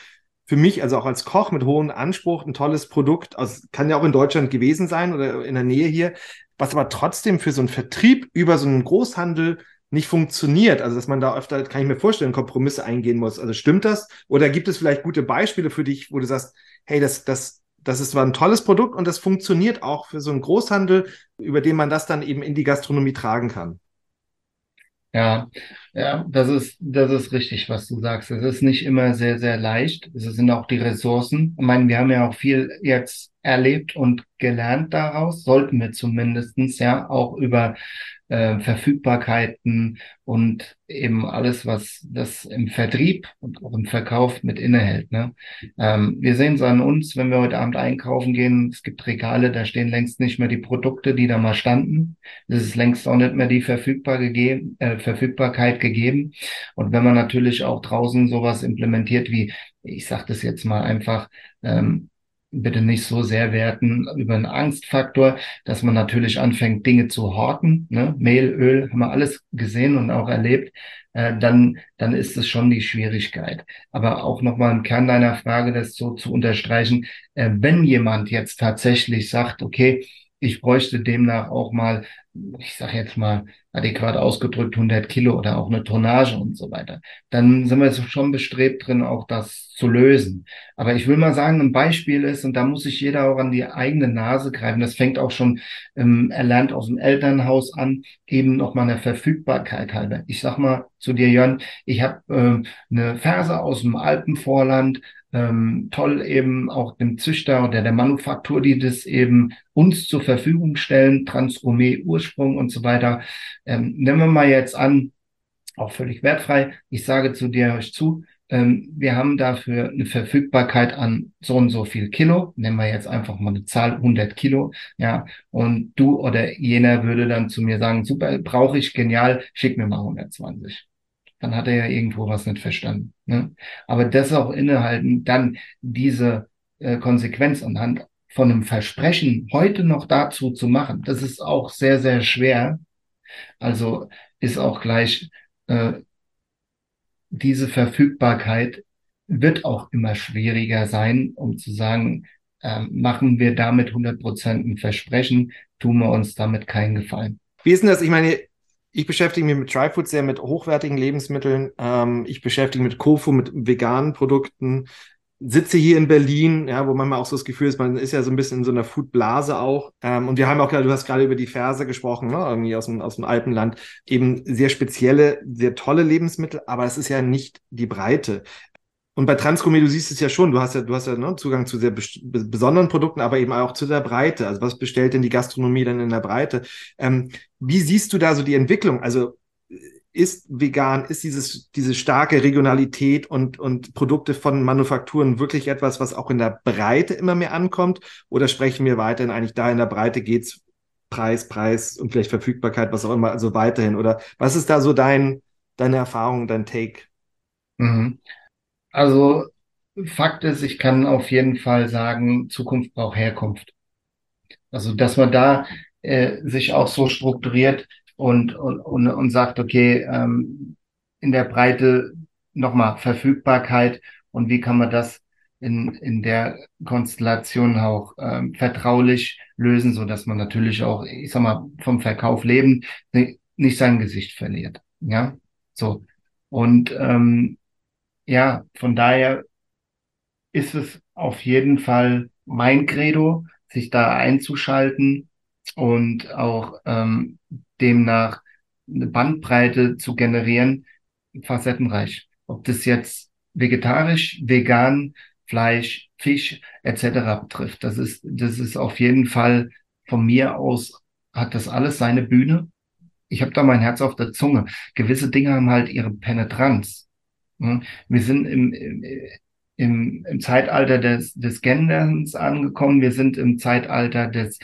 für mich, also auch als Koch mit hohem Anspruch, ein tolles Produkt, also kann ja auch in Deutschland gewesen sein oder in der Nähe hier, was aber trotzdem für so einen Vertrieb über so einen Großhandel nicht funktioniert. Also, dass man da öfter, kann ich mir vorstellen, Kompromisse eingehen muss. Also, stimmt das? Oder gibt es vielleicht gute Beispiele für dich, wo du sagst, hey, das, das das ist zwar ein tolles Produkt und das funktioniert auch für so einen Großhandel, über den man das dann eben in die Gastronomie tragen kann. Ja, ja, das ist, das ist richtig, was du sagst. Es ist nicht immer sehr, sehr leicht. Es sind auch die Ressourcen. Ich meine, wir haben ja auch viel jetzt erlebt und gelernt daraus, sollten wir zumindestens ja auch über äh, Verfügbarkeiten und eben alles, was das im Vertrieb und auch im Verkauf mit innehält. Ne? Ähm, wir sehen es an uns, wenn wir heute Abend einkaufen gehen, es gibt Regale, da stehen längst nicht mehr die Produkte, die da mal standen. Es ist längst auch nicht mehr die Verfügbar gegeben, äh, Verfügbarkeit gegeben. Und wenn man natürlich auch draußen sowas implementiert wie, ich sage das jetzt mal einfach, ähm, bitte nicht so sehr werten über einen Angstfaktor, dass man natürlich anfängt, Dinge zu horten. Ne? Mehl, Öl, haben wir alles gesehen und auch erlebt. Äh, dann, dann ist es schon die Schwierigkeit. Aber auch nochmal im Kern deiner Frage, das so zu unterstreichen, äh, wenn jemand jetzt tatsächlich sagt, okay, ich bräuchte demnach auch mal, ich sage jetzt mal adäquat ausgedrückt 100 Kilo oder auch eine Tonnage und so weiter. Dann sind wir schon bestrebt drin, auch das zu lösen. Aber ich will mal sagen, ein Beispiel ist, und da muss sich jeder auch an die eigene Nase greifen, das fängt auch schon ähm, erlernt aus dem Elternhaus an, eben noch mal eine Verfügbarkeit halber. Ich sag mal zu dir, Jörn, ich habe äh, eine Ferse aus dem Alpenvorland, ähm, toll eben auch dem Züchter oder der Manufaktur, die das eben uns zur Verfügung stellen, Transgourmet Ursprung und so weiter. Ähm, nehmen wir mal jetzt an, auch völlig wertfrei, ich sage zu dir euch zu, ähm, wir haben dafür eine Verfügbarkeit an so und so viel Kilo. Nehmen wir jetzt einfach mal eine Zahl 100 Kilo. Ja, und du oder jener würde dann zu mir sagen, super, brauche ich, genial, schick mir mal 120 dann hat er ja irgendwo was nicht verstanden. Ne? Aber das auch innehalten, dann diese äh, Konsequenz anhand von einem Versprechen heute noch dazu zu machen, das ist auch sehr, sehr schwer. Also ist auch gleich äh, diese Verfügbarkeit wird auch immer schwieriger sein, um zu sagen, äh, machen wir damit 100 Prozent ein Versprechen, tun wir uns damit keinen Gefallen. Wie ist denn das? Ich meine, ich beschäftige mich mit Tryfood sehr mit hochwertigen Lebensmitteln. Ähm, ich beschäftige mich mit Kofu, mit veganen Produkten. Sitze hier in Berlin, ja, wo manchmal auch so das Gefühl ist, man ist ja so ein bisschen in so einer Foodblase auch. Ähm, und wir haben auch, du hast gerade über die Ferse gesprochen, ne, irgendwie aus dem, aus dem Alpenland. Eben sehr spezielle, sehr tolle Lebensmittel, aber es ist ja nicht die Breite. Und bei Transgourmet, du siehst es ja schon, du hast ja, du hast ja ne, Zugang zu sehr besonderen Produkten, aber eben auch zu der Breite. Also was bestellt denn die Gastronomie dann in der Breite? Ähm, wie siehst du da so die Entwicklung? Also ist vegan, ist dieses, diese starke Regionalität und, und Produkte von Manufakturen wirklich etwas, was auch in der Breite immer mehr ankommt? Oder sprechen wir weiterhin eigentlich da in der Breite geht's Preis, Preis und vielleicht Verfügbarkeit, was auch immer, also weiterhin? Oder was ist da so dein, deine Erfahrung, dein Take? Mhm. Also Fakt ist, ich kann auf jeden Fall sagen, Zukunft braucht Herkunft. Also dass man da äh, sich auch so strukturiert und, und, und, und sagt, okay, ähm, in der Breite nochmal Verfügbarkeit und wie kann man das in, in der Konstellation auch ähm, vertraulich lösen, so dass man natürlich auch, ich sag mal, vom Verkauf leben nicht sein Gesicht verliert. Ja, so. Und ähm, ja, von daher ist es auf jeden Fall mein Credo, sich da einzuschalten und auch ähm, demnach eine Bandbreite zu generieren, facettenreich. Ob das jetzt vegetarisch, vegan, Fleisch, Fisch etc. betrifft. Das ist, das ist auf jeden Fall von mir aus, hat das alles seine Bühne. Ich habe da mein Herz auf der Zunge. Gewisse Dinge haben halt ihre Penetranz. Wir sind im, im, im Zeitalter des, des Genderns angekommen. Wir sind im Zeitalter des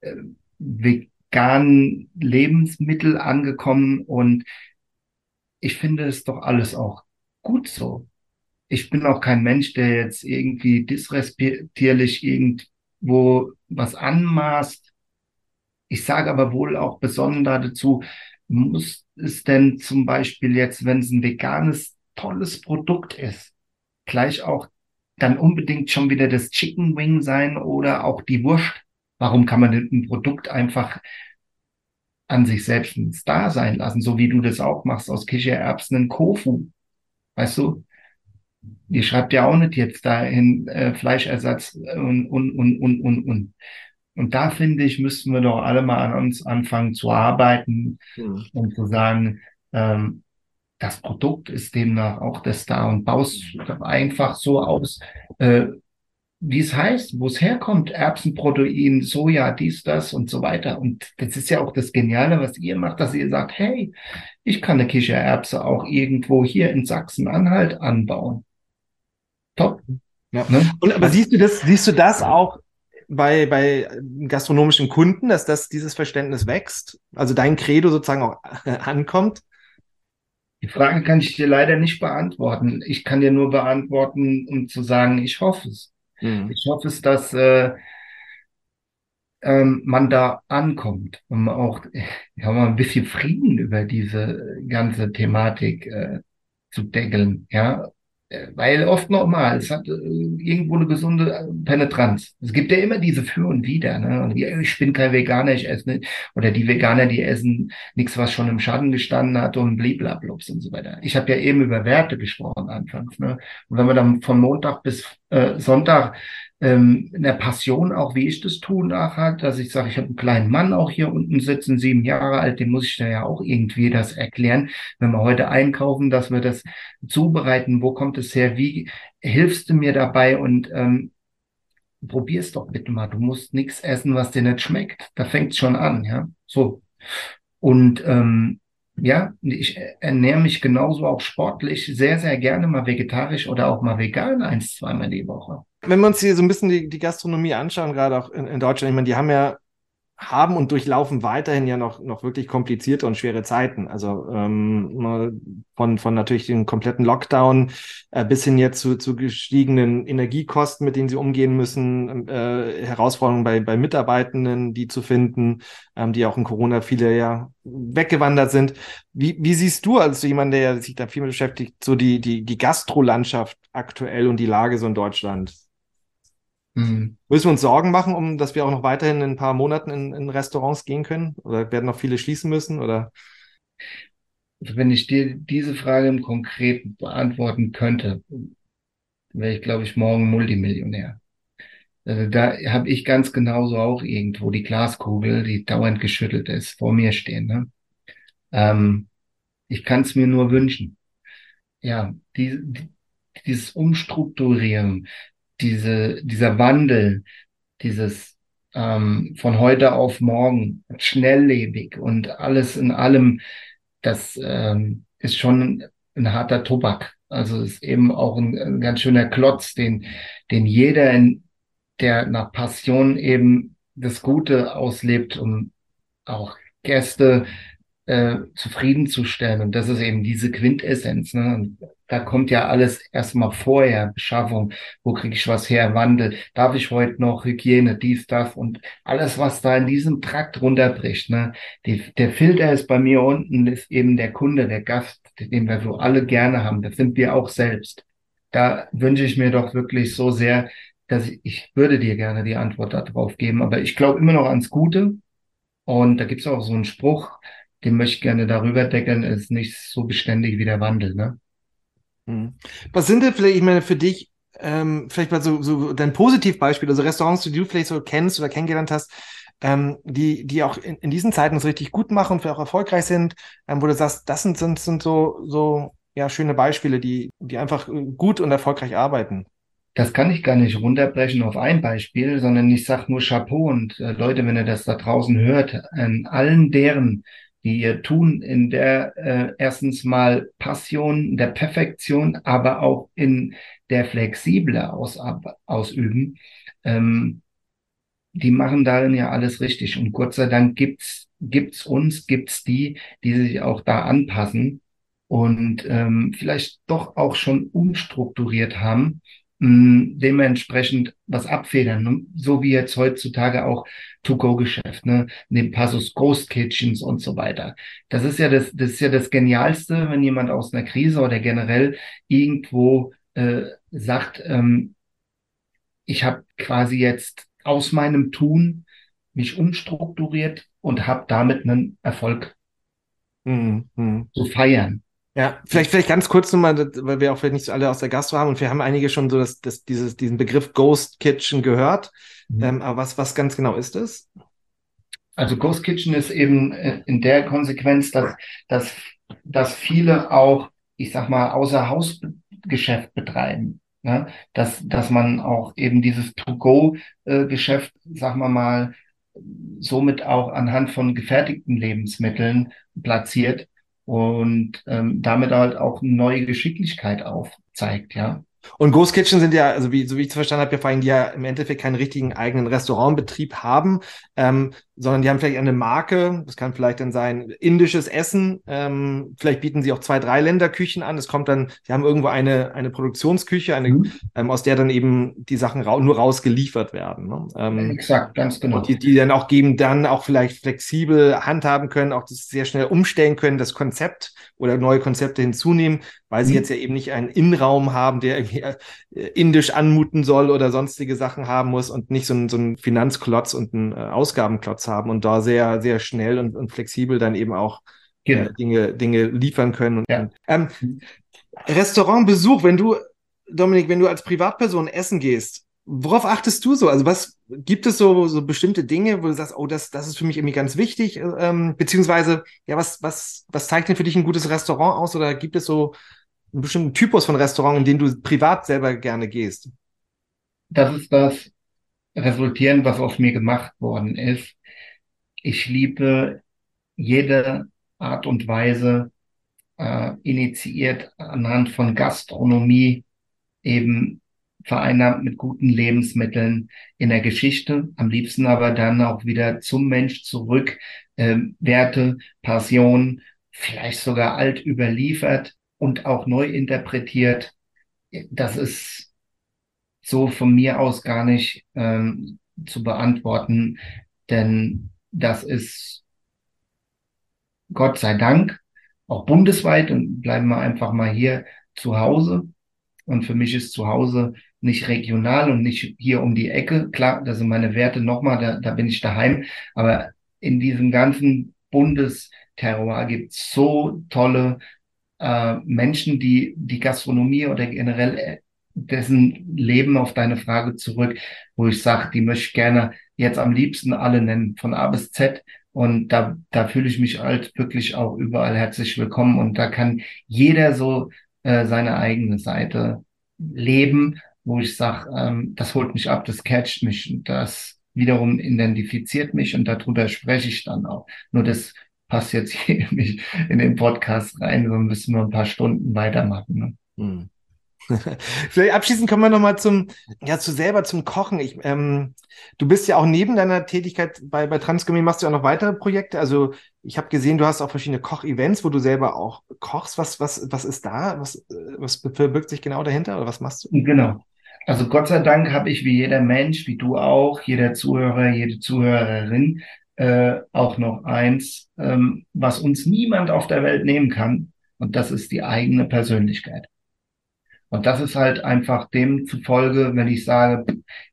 äh, veganen Lebensmittel angekommen und ich finde es doch alles auch gut so. Ich bin auch kein Mensch, der jetzt irgendwie disrespektierlich irgendwo was anmaßt. Ich sage aber wohl auch besonnen dazu, muss es denn zum Beispiel jetzt, wenn es ein veganes tolles Produkt ist, gleich auch dann unbedingt schon wieder das Chicken Wing sein oder auch die Wurst. Warum kann man ein Produkt einfach an sich selbst ein Star sein lassen, so wie du das auch machst, aus Kichererbsen ein Kofu? Weißt du? Die schreibt ja auch nicht jetzt dahin äh, Fleischersatz und, und, und, und, und, und. Und da finde ich, müssten wir doch alle mal an uns anfangen zu arbeiten mhm. und zu sagen, ähm, das Produkt ist demnach auch das da und baust einfach so aus, äh, wie es heißt, wo es herkommt, Erbsenprotein, Soja, dies, das und so weiter. Und das ist ja auch das Geniale, was ihr macht, dass ihr sagt, hey, ich kann eine Kichererbse auch irgendwo hier in Sachsen-Anhalt anbauen. Top. Ja. Ne? Und aber siehst du das, siehst du das auch bei, bei gastronomischen Kunden, dass das dieses Verständnis wächst? Also dein Credo sozusagen auch [LAUGHS] ankommt? Die Frage kann ich dir leider nicht beantworten. Ich kann dir nur beantworten, um zu sagen, ich hoffe es. Mhm. Ich hoffe es, dass äh, ähm, man da ankommt und auch ja, mal ein bisschen Frieden über diese ganze Thematik äh, zu deckeln. Ja, weil oft nochmal, es hat äh, irgendwo eine gesunde äh, Penetranz. Es gibt ja immer diese Für und Wider. Ne? Ich bin kein Veganer, ich esse nicht. Oder die Veganer, die essen nichts, was schon im Schatten gestanden hat und blablablups und so weiter. Ich habe ja eben über Werte gesprochen anfangs. Ne? Und wenn man dann von Montag bis äh, Sonntag ähm, in der Passion auch, wie ich das tun nach hat, dass ich sage, ich habe einen kleinen Mann auch hier unten sitzen, sieben Jahre alt, dem muss ich da ja auch irgendwie das erklären, wenn wir heute einkaufen, dass wir das zubereiten, wo kommt es her, wie hilfst du mir dabei? Und ähm, probier's doch bitte mal, du musst nichts essen, was dir nicht schmeckt, da fängt's schon an, ja, so. Und ähm, ja, ich ernähre mich genauso auch sportlich sehr, sehr gerne mal vegetarisch oder auch mal vegan eins, zweimal die Woche. Wenn wir uns hier so ein bisschen die, die Gastronomie anschauen, gerade auch in, in Deutschland, ich meine, die haben ja haben und durchlaufen weiterhin ja noch, noch wirklich komplizierte und schwere Zeiten. Also ähm, von, von natürlich den kompletten Lockdown äh, bis hin jetzt zu, zu gestiegenen Energiekosten, mit denen sie umgehen müssen, äh, Herausforderungen bei, bei Mitarbeitenden, die zu finden, ähm, die auch in Corona viele ja weggewandert sind. Wie, wie siehst du als jemand, der sich da viel mit beschäftigt, so die, die, die Gastrolandschaft aktuell und die Lage so in Deutschland? Mhm. Müssen wir uns Sorgen machen, um dass wir auch noch weiterhin in ein paar Monaten in, in Restaurants gehen können? Oder werden noch viele schließen müssen? Oder? Wenn ich dir diese Frage im Konkreten beantworten könnte, wäre ich, glaube ich, morgen Multimillionär. Also da habe ich ganz genauso auch irgendwo die Glaskugel, die dauernd geschüttelt ist, vor mir stehen. Ne? Ähm, ich kann es mir nur wünschen. Ja, die, die, dieses Umstrukturieren, diese, dieser Wandel, dieses ähm, von heute auf morgen schnelllebig und alles in allem, das ähm, ist schon ein harter Tobak. Also ist eben auch ein, ein ganz schöner Klotz, den, den jeder, in, der nach Passion eben das Gute auslebt, um auch Gäste äh, zufriedenzustellen. Und das ist eben diese Quintessenz. Ne? Und da kommt ja alles erstmal vorher, Beschaffung, wo kriege ich was her, Wandel, darf ich heute noch Hygiene, dies, das und alles, was da in diesem Trakt runterbricht. Ne? Die, der Filter ist bei mir unten, ist eben der Kunde, der Gast, den wir so alle gerne haben. Das sind wir auch selbst. Da wünsche ich mir doch wirklich so sehr, dass ich, ich würde dir gerne die Antwort darauf geben, aber ich glaube immer noch ans Gute. Und da gibt es auch so einen Spruch, den möchte ich gerne darüber deckeln, ist nicht so beständig wie der Wandel, ne? Hm. Was sind denn vielleicht, ich meine, für dich, ähm, vielleicht mal so, so dein Positivbeispiel, also Restaurants, die du vielleicht so kennst oder kennengelernt hast, ähm, die, die auch in, in diesen Zeiten so richtig gut machen und vielleicht auch erfolgreich sind, ähm, wo du sagst, das sind, sind, sind so, so ja, schöne Beispiele, die, die einfach gut und erfolgreich arbeiten. Das kann ich gar nicht runterbrechen auf ein Beispiel, sondern ich sage nur Chapeau und äh, Leute, wenn ihr das da draußen hört, an allen deren, die ihr tun in der äh, erstens mal Passion, der Perfektion, aber auch in der flexible aus, ausüben, ähm, die machen darin ja alles richtig. Und Gott sei Dank gibt's gibt's uns, gibt's die, die sich auch da anpassen und ähm, vielleicht doch auch schon umstrukturiert haben dementsprechend was abfedern. So wie jetzt heutzutage auch To-Go-Geschäft, ne? Neben Passus Ghost Kitchens und so weiter. Das ist ja das, das ist ja das Genialste, wenn jemand aus einer Krise oder generell irgendwo äh, sagt, ähm, ich habe quasi jetzt aus meinem Tun mich umstrukturiert und habe damit einen Erfolg mhm. zu feiern. Ja, vielleicht, vielleicht ganz kurz nochmal, weil wir auch vielleicht nicht so alle aus der Gastro haben und wir haben einige schon so das, das, dieses, diesen Begriff Ghost Kitchen gehört. Mhm. Ähm, aber was, was ganz genau ist es? Also Ghost Kitchen ist eben äh, in der Konsequenz, dass, dass, dass viele auch, ich sag mal, außer Hausgeschäft betreiben. Ne? Dass, dass man auch eben dieses To-Go-Geschäft, äh, sagen wir mal, somit auch anhand von gefertigten Lebensmitteln platziert und ähm, damit halt auch eine neue Geschicklichkeit aufzeigt, ja. Und Ghost Kitchen sind ja, also wie, so wie ich es verstanden habe, ja vor allem die ja im Endeffekt keinen richtigen eigenen Restaurantbetrieb haben, ähm, sondern die haben vielleicht eine Marke, das kann vielleicht dann sein indisches Essen, ähm, vielleicht bieten sie auch zwei, drei Länderküchen an, es kommt dann, sie haben irgendwo eine, eine Produktionsküche, eine, mhm. ähm, aus der dann eben die Sachen ra nur rausgeliefert werden. Ne? Ähm, Exakt, ganz genau. Und die, die dann auch geben, dann auch vielleicht flexibel handhaben können, auch das sehr schnell umstellen können, das Konzept oder neue Konzepte hinzunehmen, weil sie mhm. jetzt ja eben nicht einen Innenraum haben, der irgendwie äh, indisch anmuten soll oder sonstige Sachen haben muss und nicht so ein, so ein Finanzklotz und ein äh, Ausgabenklotz haben und da sehr, sehr schnell und, und flexibel dann eben auch äh, genau. äh, Dinge, Dinge liefern können. Und, ja. ähm, Restaurantbesuch, wenn du, Dominik, wenn du als Privatperson essen gehst, worauf achtest du so? Also was gibt es so, so bestimmte Dinge, wo du sagst, oh, das, das ist für mich irgendwie ganz wichtig? Ähm, beziehungsweise, ja, was, was, was zeichnet für dich ein gutes Restaurant aus? Oder gibt es so einen bestimmten Typus von Restaurant, in den du privat selber gerne gehst? Das ist das Resultieren, was aus mir gemacht worden ist. Ich liebe jede Art und Weise, äh, initiiert anhand von Gastronomie eben vereinnahmt mit guten Lebensmitteln in der Geschichte, am liebsten aber dann auch wieder zum Mensch zurück, äh, Werte, Passion, vielleicht sogar alt überliefert und auch neu interpretiert. Das ist so von mir aus gar nicht ähm, zu beantworten, denn das ist Gott sei Dank auch bundesweit und bleiben wir einfach mal hier zu Hause. Und für mich ist zu Hause nicht regional und nicht hier um die Ecke. Klar, das sind meine Werte nochmal, da, da bin ich daheim. Aber in diesem ganzen Bundesterror gibt es so tolle äh, Menschen, die die Gastronomie oder generell äh, dessen Leben auf deine Frage zurück, wo ich sage, die möchte ich gerne jetzt am liebsten alle nennen, von A bis Z. Und da, da fühle ich mich halt wirklich auch überall herzlich willkommen. Und da kann jeder so äh, seine eigene Seite leben, wo ich sage, ähm, das holt mich ab, das catcht mich und das wiederum identifiziert mich und darüber spreche ich dann auch. Nur das passt jetzt hier [LAUGHS] nicht in den Podcast rein, wir müssen nur ein paar Stunden weitermachen. Ne? Hm. [LAUGHS] Vielleicht abschließend kommen wir nochmal zum, ja, zu selber zum Kochen. Ich, ähm, du bist ja auch neben deiner Tätigkeit bei, bei Transgummi machst du auch noch weitere Projekte. Also ich habe gesehen, du hast auch verschiedene Kochevents, wo du selber auch kochst. Was, was, was ist da? Was, was verbirgt sich genau dahinter oder was machst du? Genau. Also Gott sei Dank habe ich wie jeder Mensch, wie du auch, jeder Zuhörer, jede Zuhörerin, äh, auch noch eins, ähm, was uns niemand auf der Welt nehmen kann. Und das ist die eigene Persönlichkeit. Und das ist halt einfach dem zufolge, wenn ich sage,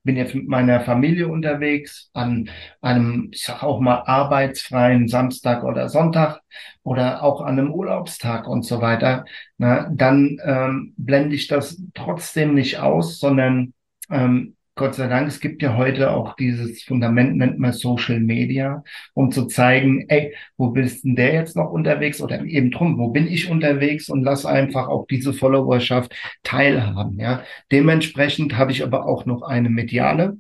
bin jetzt mit meiner Familie unterwegs an einem, ich sag auch mal, arbeitsfreien Samstag oder Sonntag oder auch an einem Urlaubstag und so weiter, na, dann ähm, blende ich das trotzdem nicht aus, sondern ähm, Gott sei Dank, es gibt ja heute auch dieses Fundament, nennt man Social Media, um zu zeigen, ey, wo bist denn der jetzt noch unterwegs? Oder eben drum, wo bin ich unterwegs? Und lass einfach auch diese Followerschaft teilhaben. Ja, dementsprechend habe ich aber auch noch eine mediale.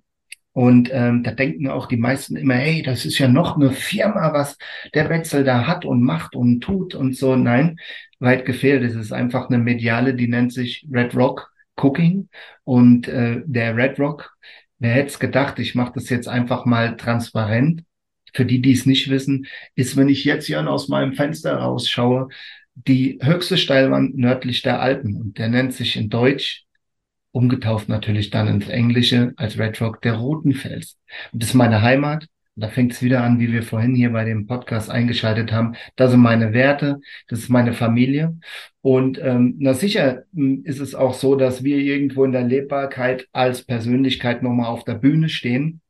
Und ähm, da denken auch die meisten immer, hey, das ist ja noch eine Firma, was der Wetzel da hat und macht und tut und so. Nein, weit gefehlt. Es ist einfach eine mediale, die nennt sich Red Rock Cooking und äh, der Red Rock. Wer hätte es gedacht, ich mache das jetzt einfach mal transparent. Für die, die es nicht wissen, ist, wenn ich jetzt hier aus meinem Fenster rausschaue, die höchste Steilwand nördlich der Alpen. Und der nennt sich in Deutsch, umgetauft natürlich dann ins Englische, als Red Rock, der Rotenfels. Und das ist meine Heimat. Da fängt es wieder an, wie wir vorhin hier bei dem Podcast eingeschaltet haben. Das sind meine Werte, das ist meine Familie. Und ähm, na sicher hm, ist es auch so, dass wir irgendwo in der Lebbarkeit als Persönlichkeit nochmal auf der Bühne stehen.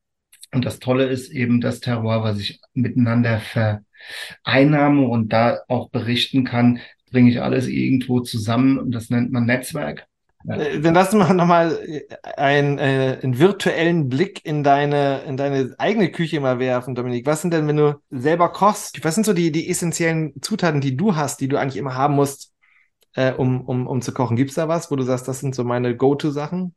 Und das Tolle ist eben das Terror, was ich miteinander vereinnahme und da auch berichten kann, bringe ich alles irgendwo zusammen und das nennt man Netzwerk. Äh, dann lass uns nochmal einen, äh, einen virtuellen Blick in deine, in deine eigene Küche mal werfen, Dominik. Was sind denn, wenn du selber kochst, was sind so die, die essentiellen Zutaten, die du hast, die du eigentlich immer haben musst, äh, um, um, um zu kochen? Gibt es da was, wo du sagst, das sind so meine Go-To-Sachen?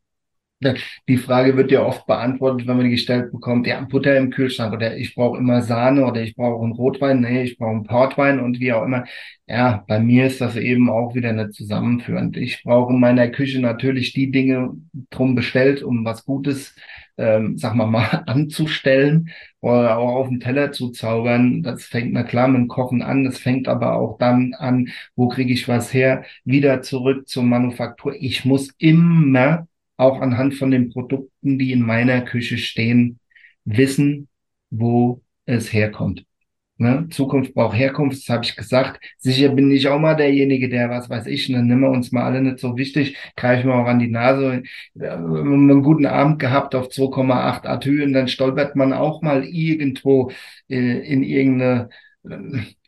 Die Frage wird ja oft beantwortet, wenn man die gestellt bekommt, ja, Butter im Kühlschrank oder ich brauche immer Sahne oder ich brauche einen Rotwein, nee, ich brauche einen Portwein und wie auch immer. Ja, bei mir ist das eben auch wieder nicht zusammenführend. Ich brauche in meiner Küche natürlich die Dinge drum bestellt, um was Gutes, ähm, sag mal [LAUGHS] mal, anzustellen oder auch auf den Teller zu zaubern. Das fängt na klar mit dem Kochen an, das fängt aber auch dann an, wo kriege ich was her, wieder zurück zur Manufaktur. Ich muss immer auch anhand von den Produkten, die in meiner Küche stehen, wissen, wo es herkommt. Ne? Zukunft braucht Herkunft, das habe ich gesagt. Sicher bin ich auch mal derjenige, der, was weiß ich, dann nehmen wir uns mal alle nicht so wichtig, greifen wir auch an die Nase. einen guten Abend gehabt auf 2,8 Atü und dann stolpert man auch mal irgendwo äh, in irgendeine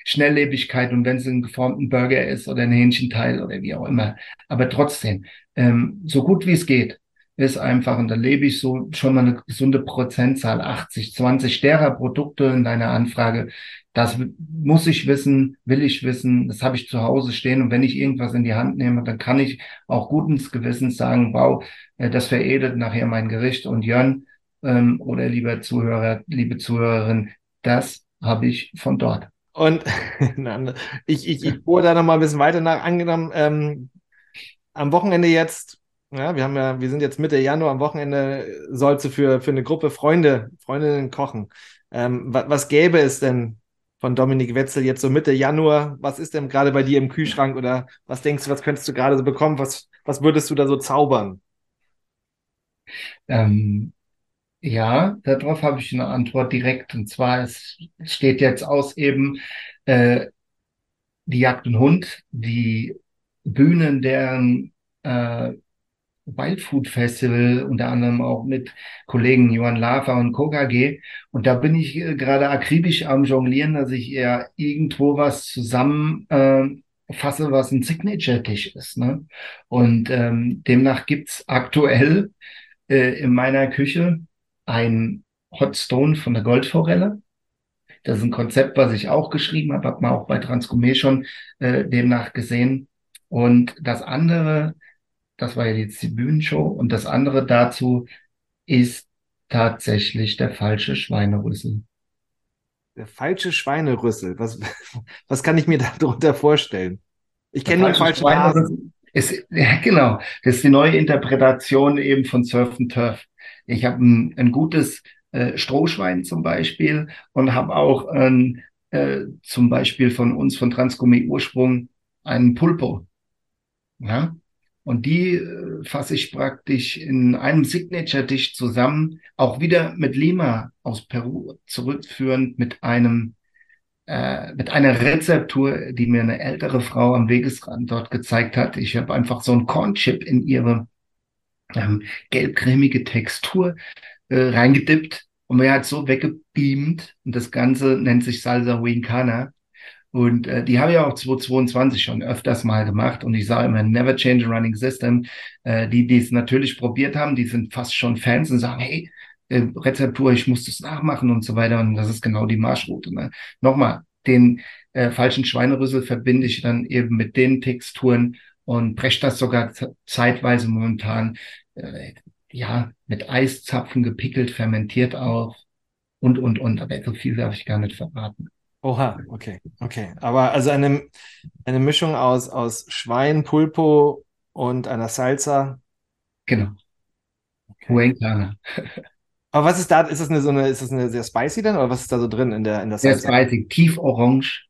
Schnelllebigkeit und wenn es ein geformten Burger ist oder ein Hähnchenteil oder wie auch immer. Aber trotzdem, ähm, so gut wie es geht, ist einfach, und da lebe ich so schon mal eine gesunde Prozentzahl, 80, 20 derer Produkte in deiner Anfrage. Das muss ich wissen, will ich wissen, das habe ich zu Hause stehen. Und wenn ich irgendwas in die Hand nehme, dann kann ich auch guten Gewissens sagen, wow, äh, das veredelt nachher mein Gericht. Und Jörn ähm, oder lieber Zuhörer, liebe Zuhörerin, das habe ich von dort. Und [LAUGHS] ich, ich, ich bohre da noch mal ein bisschen weiter nach. Angenommen, ähm, am Wochenende jetzt ja, wir haben ja, wir sind jetzt Mitte Januar, am Wochenende sollst du für, für eine Gruppe Freunde, Freundinnen kochen. Ähm, was, was gäbe es denn von Dominik Wetzel jetzt so Mitte Januar? Was ist denn gerade bei dir im Kühlschrank oder was denkst du, was könntest du gerade so bekommen? Was, was würdest du da so zaubern? Ähm, ja, darauf habe ich eine Antwort direkt. Und zwar, es steht jetzt aus eben äh, die Jagd und Hund, die Bühnen, deren äh, Wildfood Festival, unter anderem auch mit Kollegen Johann Lafer und Kokage. Und da bin ich äh, gerade akribisch am Jonglieren, dass ich eher irgendwo was zusammen äh, fasse, was ein Signature-Tisch ist. Ne? Und ähm, demnach gibt's aktuell äh, in meiner Küche ein Hot Stone von der Goldforelle. Das ist ein Konzept, was ich auch geschrieben habe, hat man auch bei Transgourmet schon äh, demnach gesehen. Und das andere das war ja jetzt die Bühnenshow. Und das andere dazu ist tatsächlich der falsche Schweinerüssel. Der falsche Schweinerüssel. Was, [LAUGHS] was kann ich mir darunter vorstellen? Ich kenne nur den falschen Hasen. Ist, [LAUGHS] ja, genau. Das ist die neue Interpretation eben von Surf and Turf. Ich habe ein, ein gutes äh, Strohschwein zum Beispiel und habe auch ein, äh, zum Beispiel von uns von Transgourmet Ursprung einen Pulpo. Ja, und die äh, fasse ich praktisch in einem Signature-Dish zusammen, auch wieder mit Lima aus Peru zurückführend mit einem äh, mit einer Rezeptur, die mir eine ältere Frau am Wegesrand dort gezeigt hat. Ich habe einfach so ein Cornchip in ihre ähm, gelbcremige Textur äh, reingedippt und mir hat so weggebeamt. Und das Ganze nennt sich Salsa Wincana. Und äh, die habe ich auch 2022 schon öfters mal gemacht. Und ich sage immer, never change a running system. Äh, die, die es natürlich probiert haben, die sind fast schon Fans und sagen, hey, äh, Rezeptur, ich muss das nachmachen und so weiter. Und das ist genau die Marschroute. Ne? Nochmal, den äh, falschen Schweinerüssel verbinde ich dann eben mit den Texturen und breche das sogar zeitweise momentan, äh, ja, mit Eiszapfen gepickelt, fermentiert auch und, und, und. Aber so viel darf ich gar nicht verraten. Oha, okay, okay. Aber also eine, eine Mischung aus, aus Schwein, Pulpo und einer Salsa. Genau. Okay. Aber was ist da? Ist das eine so eine, ist das eine sehr spicy dann oder was ist da so drin in der in der Salsa? Sehr spicy, tief orange,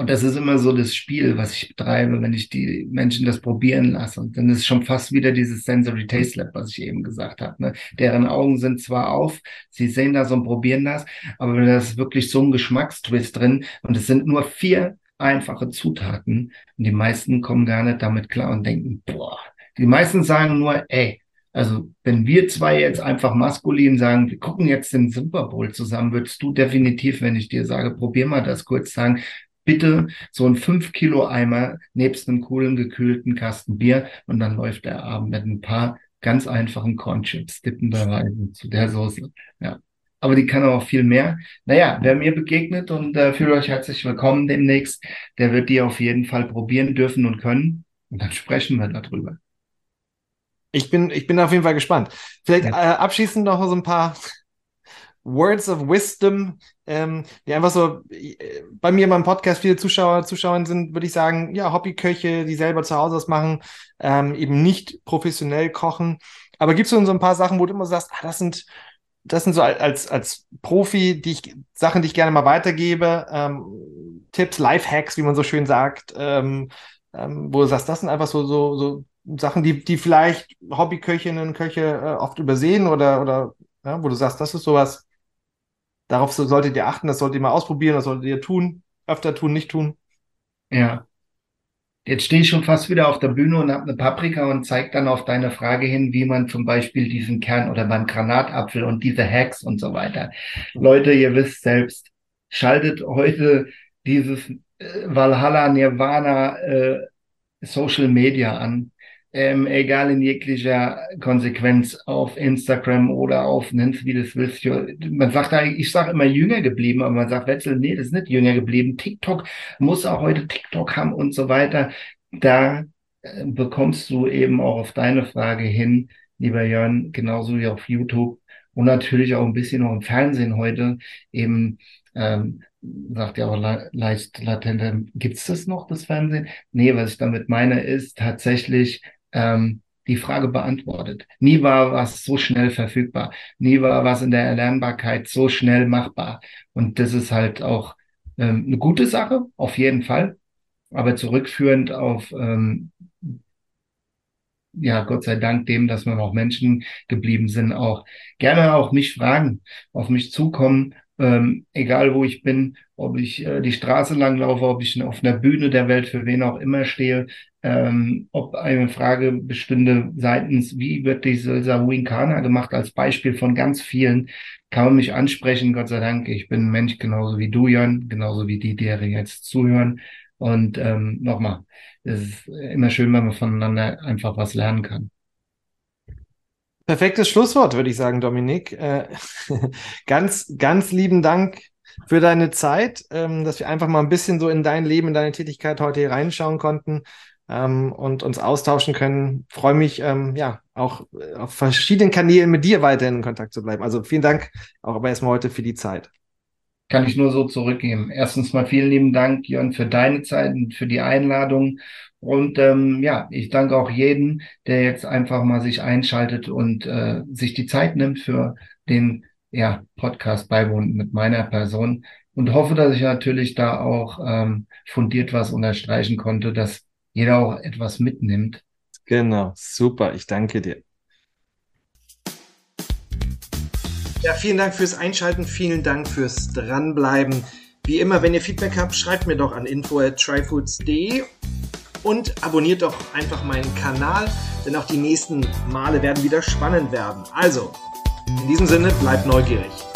und das ist immer so das Spiel, was ich betreibe, wenn ich die Menschen das probieren lasse. Und dann ist schon fast wieder dieses Sensory Taste Lab, was ich eben gesagt habe. Ne? Deren Augen sind zwar auf, sie sehen das und probieren das, aber da ist wirklich so ein Geschmackstwist drin. Und es sind nur vier einfache Zutaten. Und die meisten kommen gar nicht damit klar und denken, boah. Die meisten sagen nur, ey, also wenn wir zwei jetzt einfach maskulin sagen, wir gucken jetzt den Super Bowl zusammen, würdest du definitiv, wenn ich dir sage, probier mal das kurz sagen, bitte so ein 5 Kilo Eimer nebst einem coolen gekühlten Kasten Bier und dann läuft der Abend mit ein paar ganz einfachen Cornchips dippenderweise zu der Soße. Ja. Aber die kann auch viel mehr. Naja, wer mir begegnet und äh, fühlt euch herzlich willkommen demnächst, der wird die auf jeden Fall probieren dürfen und können. Und dann sprechen wir darüber. Ich bin, ich bin auf jeden Fall gespannt. Vielleicht ja. äh, abschließend noch so ein paar Words of Wisdom, ähm, die einfach so äh, bei mir in meinem Podcast viele Zuschauer, Zuschauer sind, würde ich sagen, ja, Hobbyköche, die selber zu Hause was machen, ähm, eben nicht professionell kochen. Aber gibt es so ein paar Sachen, wo du immer sagst, ah, das sind, das sind so als, als Profi, die ich, Sachen, die ich gerne mal weitergebe, ähm, Tipps, Lifehacks, wie man so schön sagt, ähm, ähm, wo du sagst, das sind einfach so, so, so Sachen, die, die vielleicht Hobbyköchinnen und Köche äh, oft übersehen oder, oder ja, wo du sagst, das ist sowas, darauf solltet ihr achten, das solltet ihr mal ausprobieren, das solltet ihr tun, öfter tun, nicht tun. Ja. Jetzt stehe ich schon fast wieder auf der Bühne und habe eine Paprika und zeige dann auf deine Frage hin, wie man zum Beispiel diesen Kern oder beim Granatapfel und diese Hacks und so weiter. Leute, ihr wisst selbst, schaltet heute dieses äh, Valhalla Nirvana äh, Social Media an ähm, egal in jeglicher Konsequenz auf Instagram oder auf, nenn's wie das willst. Man sagt da, ich sage immer jünger geblieben, aber man sagt, Wetzel, nee, das ist nicht jünger geblieben. TikTok muss auch heute TikTok haben und so weiter. Da äh, bekommst du eben auch auf deine Frage hin, lieber Jörn, genauso wie auf YouTube und natürlich auch ein bisschen noch im Fernsehen heute eben ähm, sagt ja auch leicht latent, gibt's das noch, das Fernsehen? Nee, was ich damit meine, ist tatsächlich ähm, die Frage beantwortet. Nie war was so schnell verfügbar. Nie war was in der Erlernbarkeit so schnell machbar. Und das ist halt auch ähm, eine gute Sache, auf jeden Fall. Aber zurückführend auf, ähm, ja, Gott sei Dank dem, dass wir noch Menschen geblieben sind, auch gerne auch mich fragen, auf mich zukommen, ähm, egal wo ich bin, ob ich äh, die Straße lang laufe, ob ich auf einer Bühne der Welt für wen auch immer stehe, ähm, ob eine Frage bestünde seitens, wie wird dieser Winkana gemacht, als Beispiel von ganz vielen, kann man mich ansprechen, Gott sei Dank. Ich bin ein Mensch genauso wie du, Jan, genauso wie die, die jetzt zuhören. Und ähm, nochmal, es ist immer schön, wenn man voneinander einfach was lernen kann. Perfektes Schlusswort, würde ich sagen, Dominik. Äh, [LAUGHS] ganz, ganz lieben Dank für deine Zeit, ähm, dass wir einfach mal ein bisschen so in dein Leben, in deine Tätigkeit heute hier reinschauen konnten ähm, und uns austauschen können. Freue mich, ähm, ja, auch äh, auf verschiedenen Kanälen mit dir weiterhin in Kontakt zu bleiben. Also vielen Dank auch aber erstmal heute für die Zeit. Kann ich nur so zurückgeben. Erstens mal vielen lieben Dank, Jörn, für deine Zeit und für die Einladung. Und ähm, ja, ich danke auch jeden, der jetzt einfach mal sich einschaltet und äh, sich die Zeit nimmt für den ja, Podcast beiwohnt mit meiner Person und hoffe, dass ich natürlich da auch ähm, fundiert was unterstreichen konnte, dass jeder auch etwas mitnimmt. Genau, super, ich danke dir. Ja, vielen Dank fürs Einschalten, vielen Dank fürs Dranbleiben. Wie immer, wenn ihr Feedback habt, schreibt mir doch an info@tryfoods.de und abonniert doch einfach meinen Kanal, denn auch die nächsten Male werden wieder spannend werden. Also, in diesem Sinne, bleibt neugierig.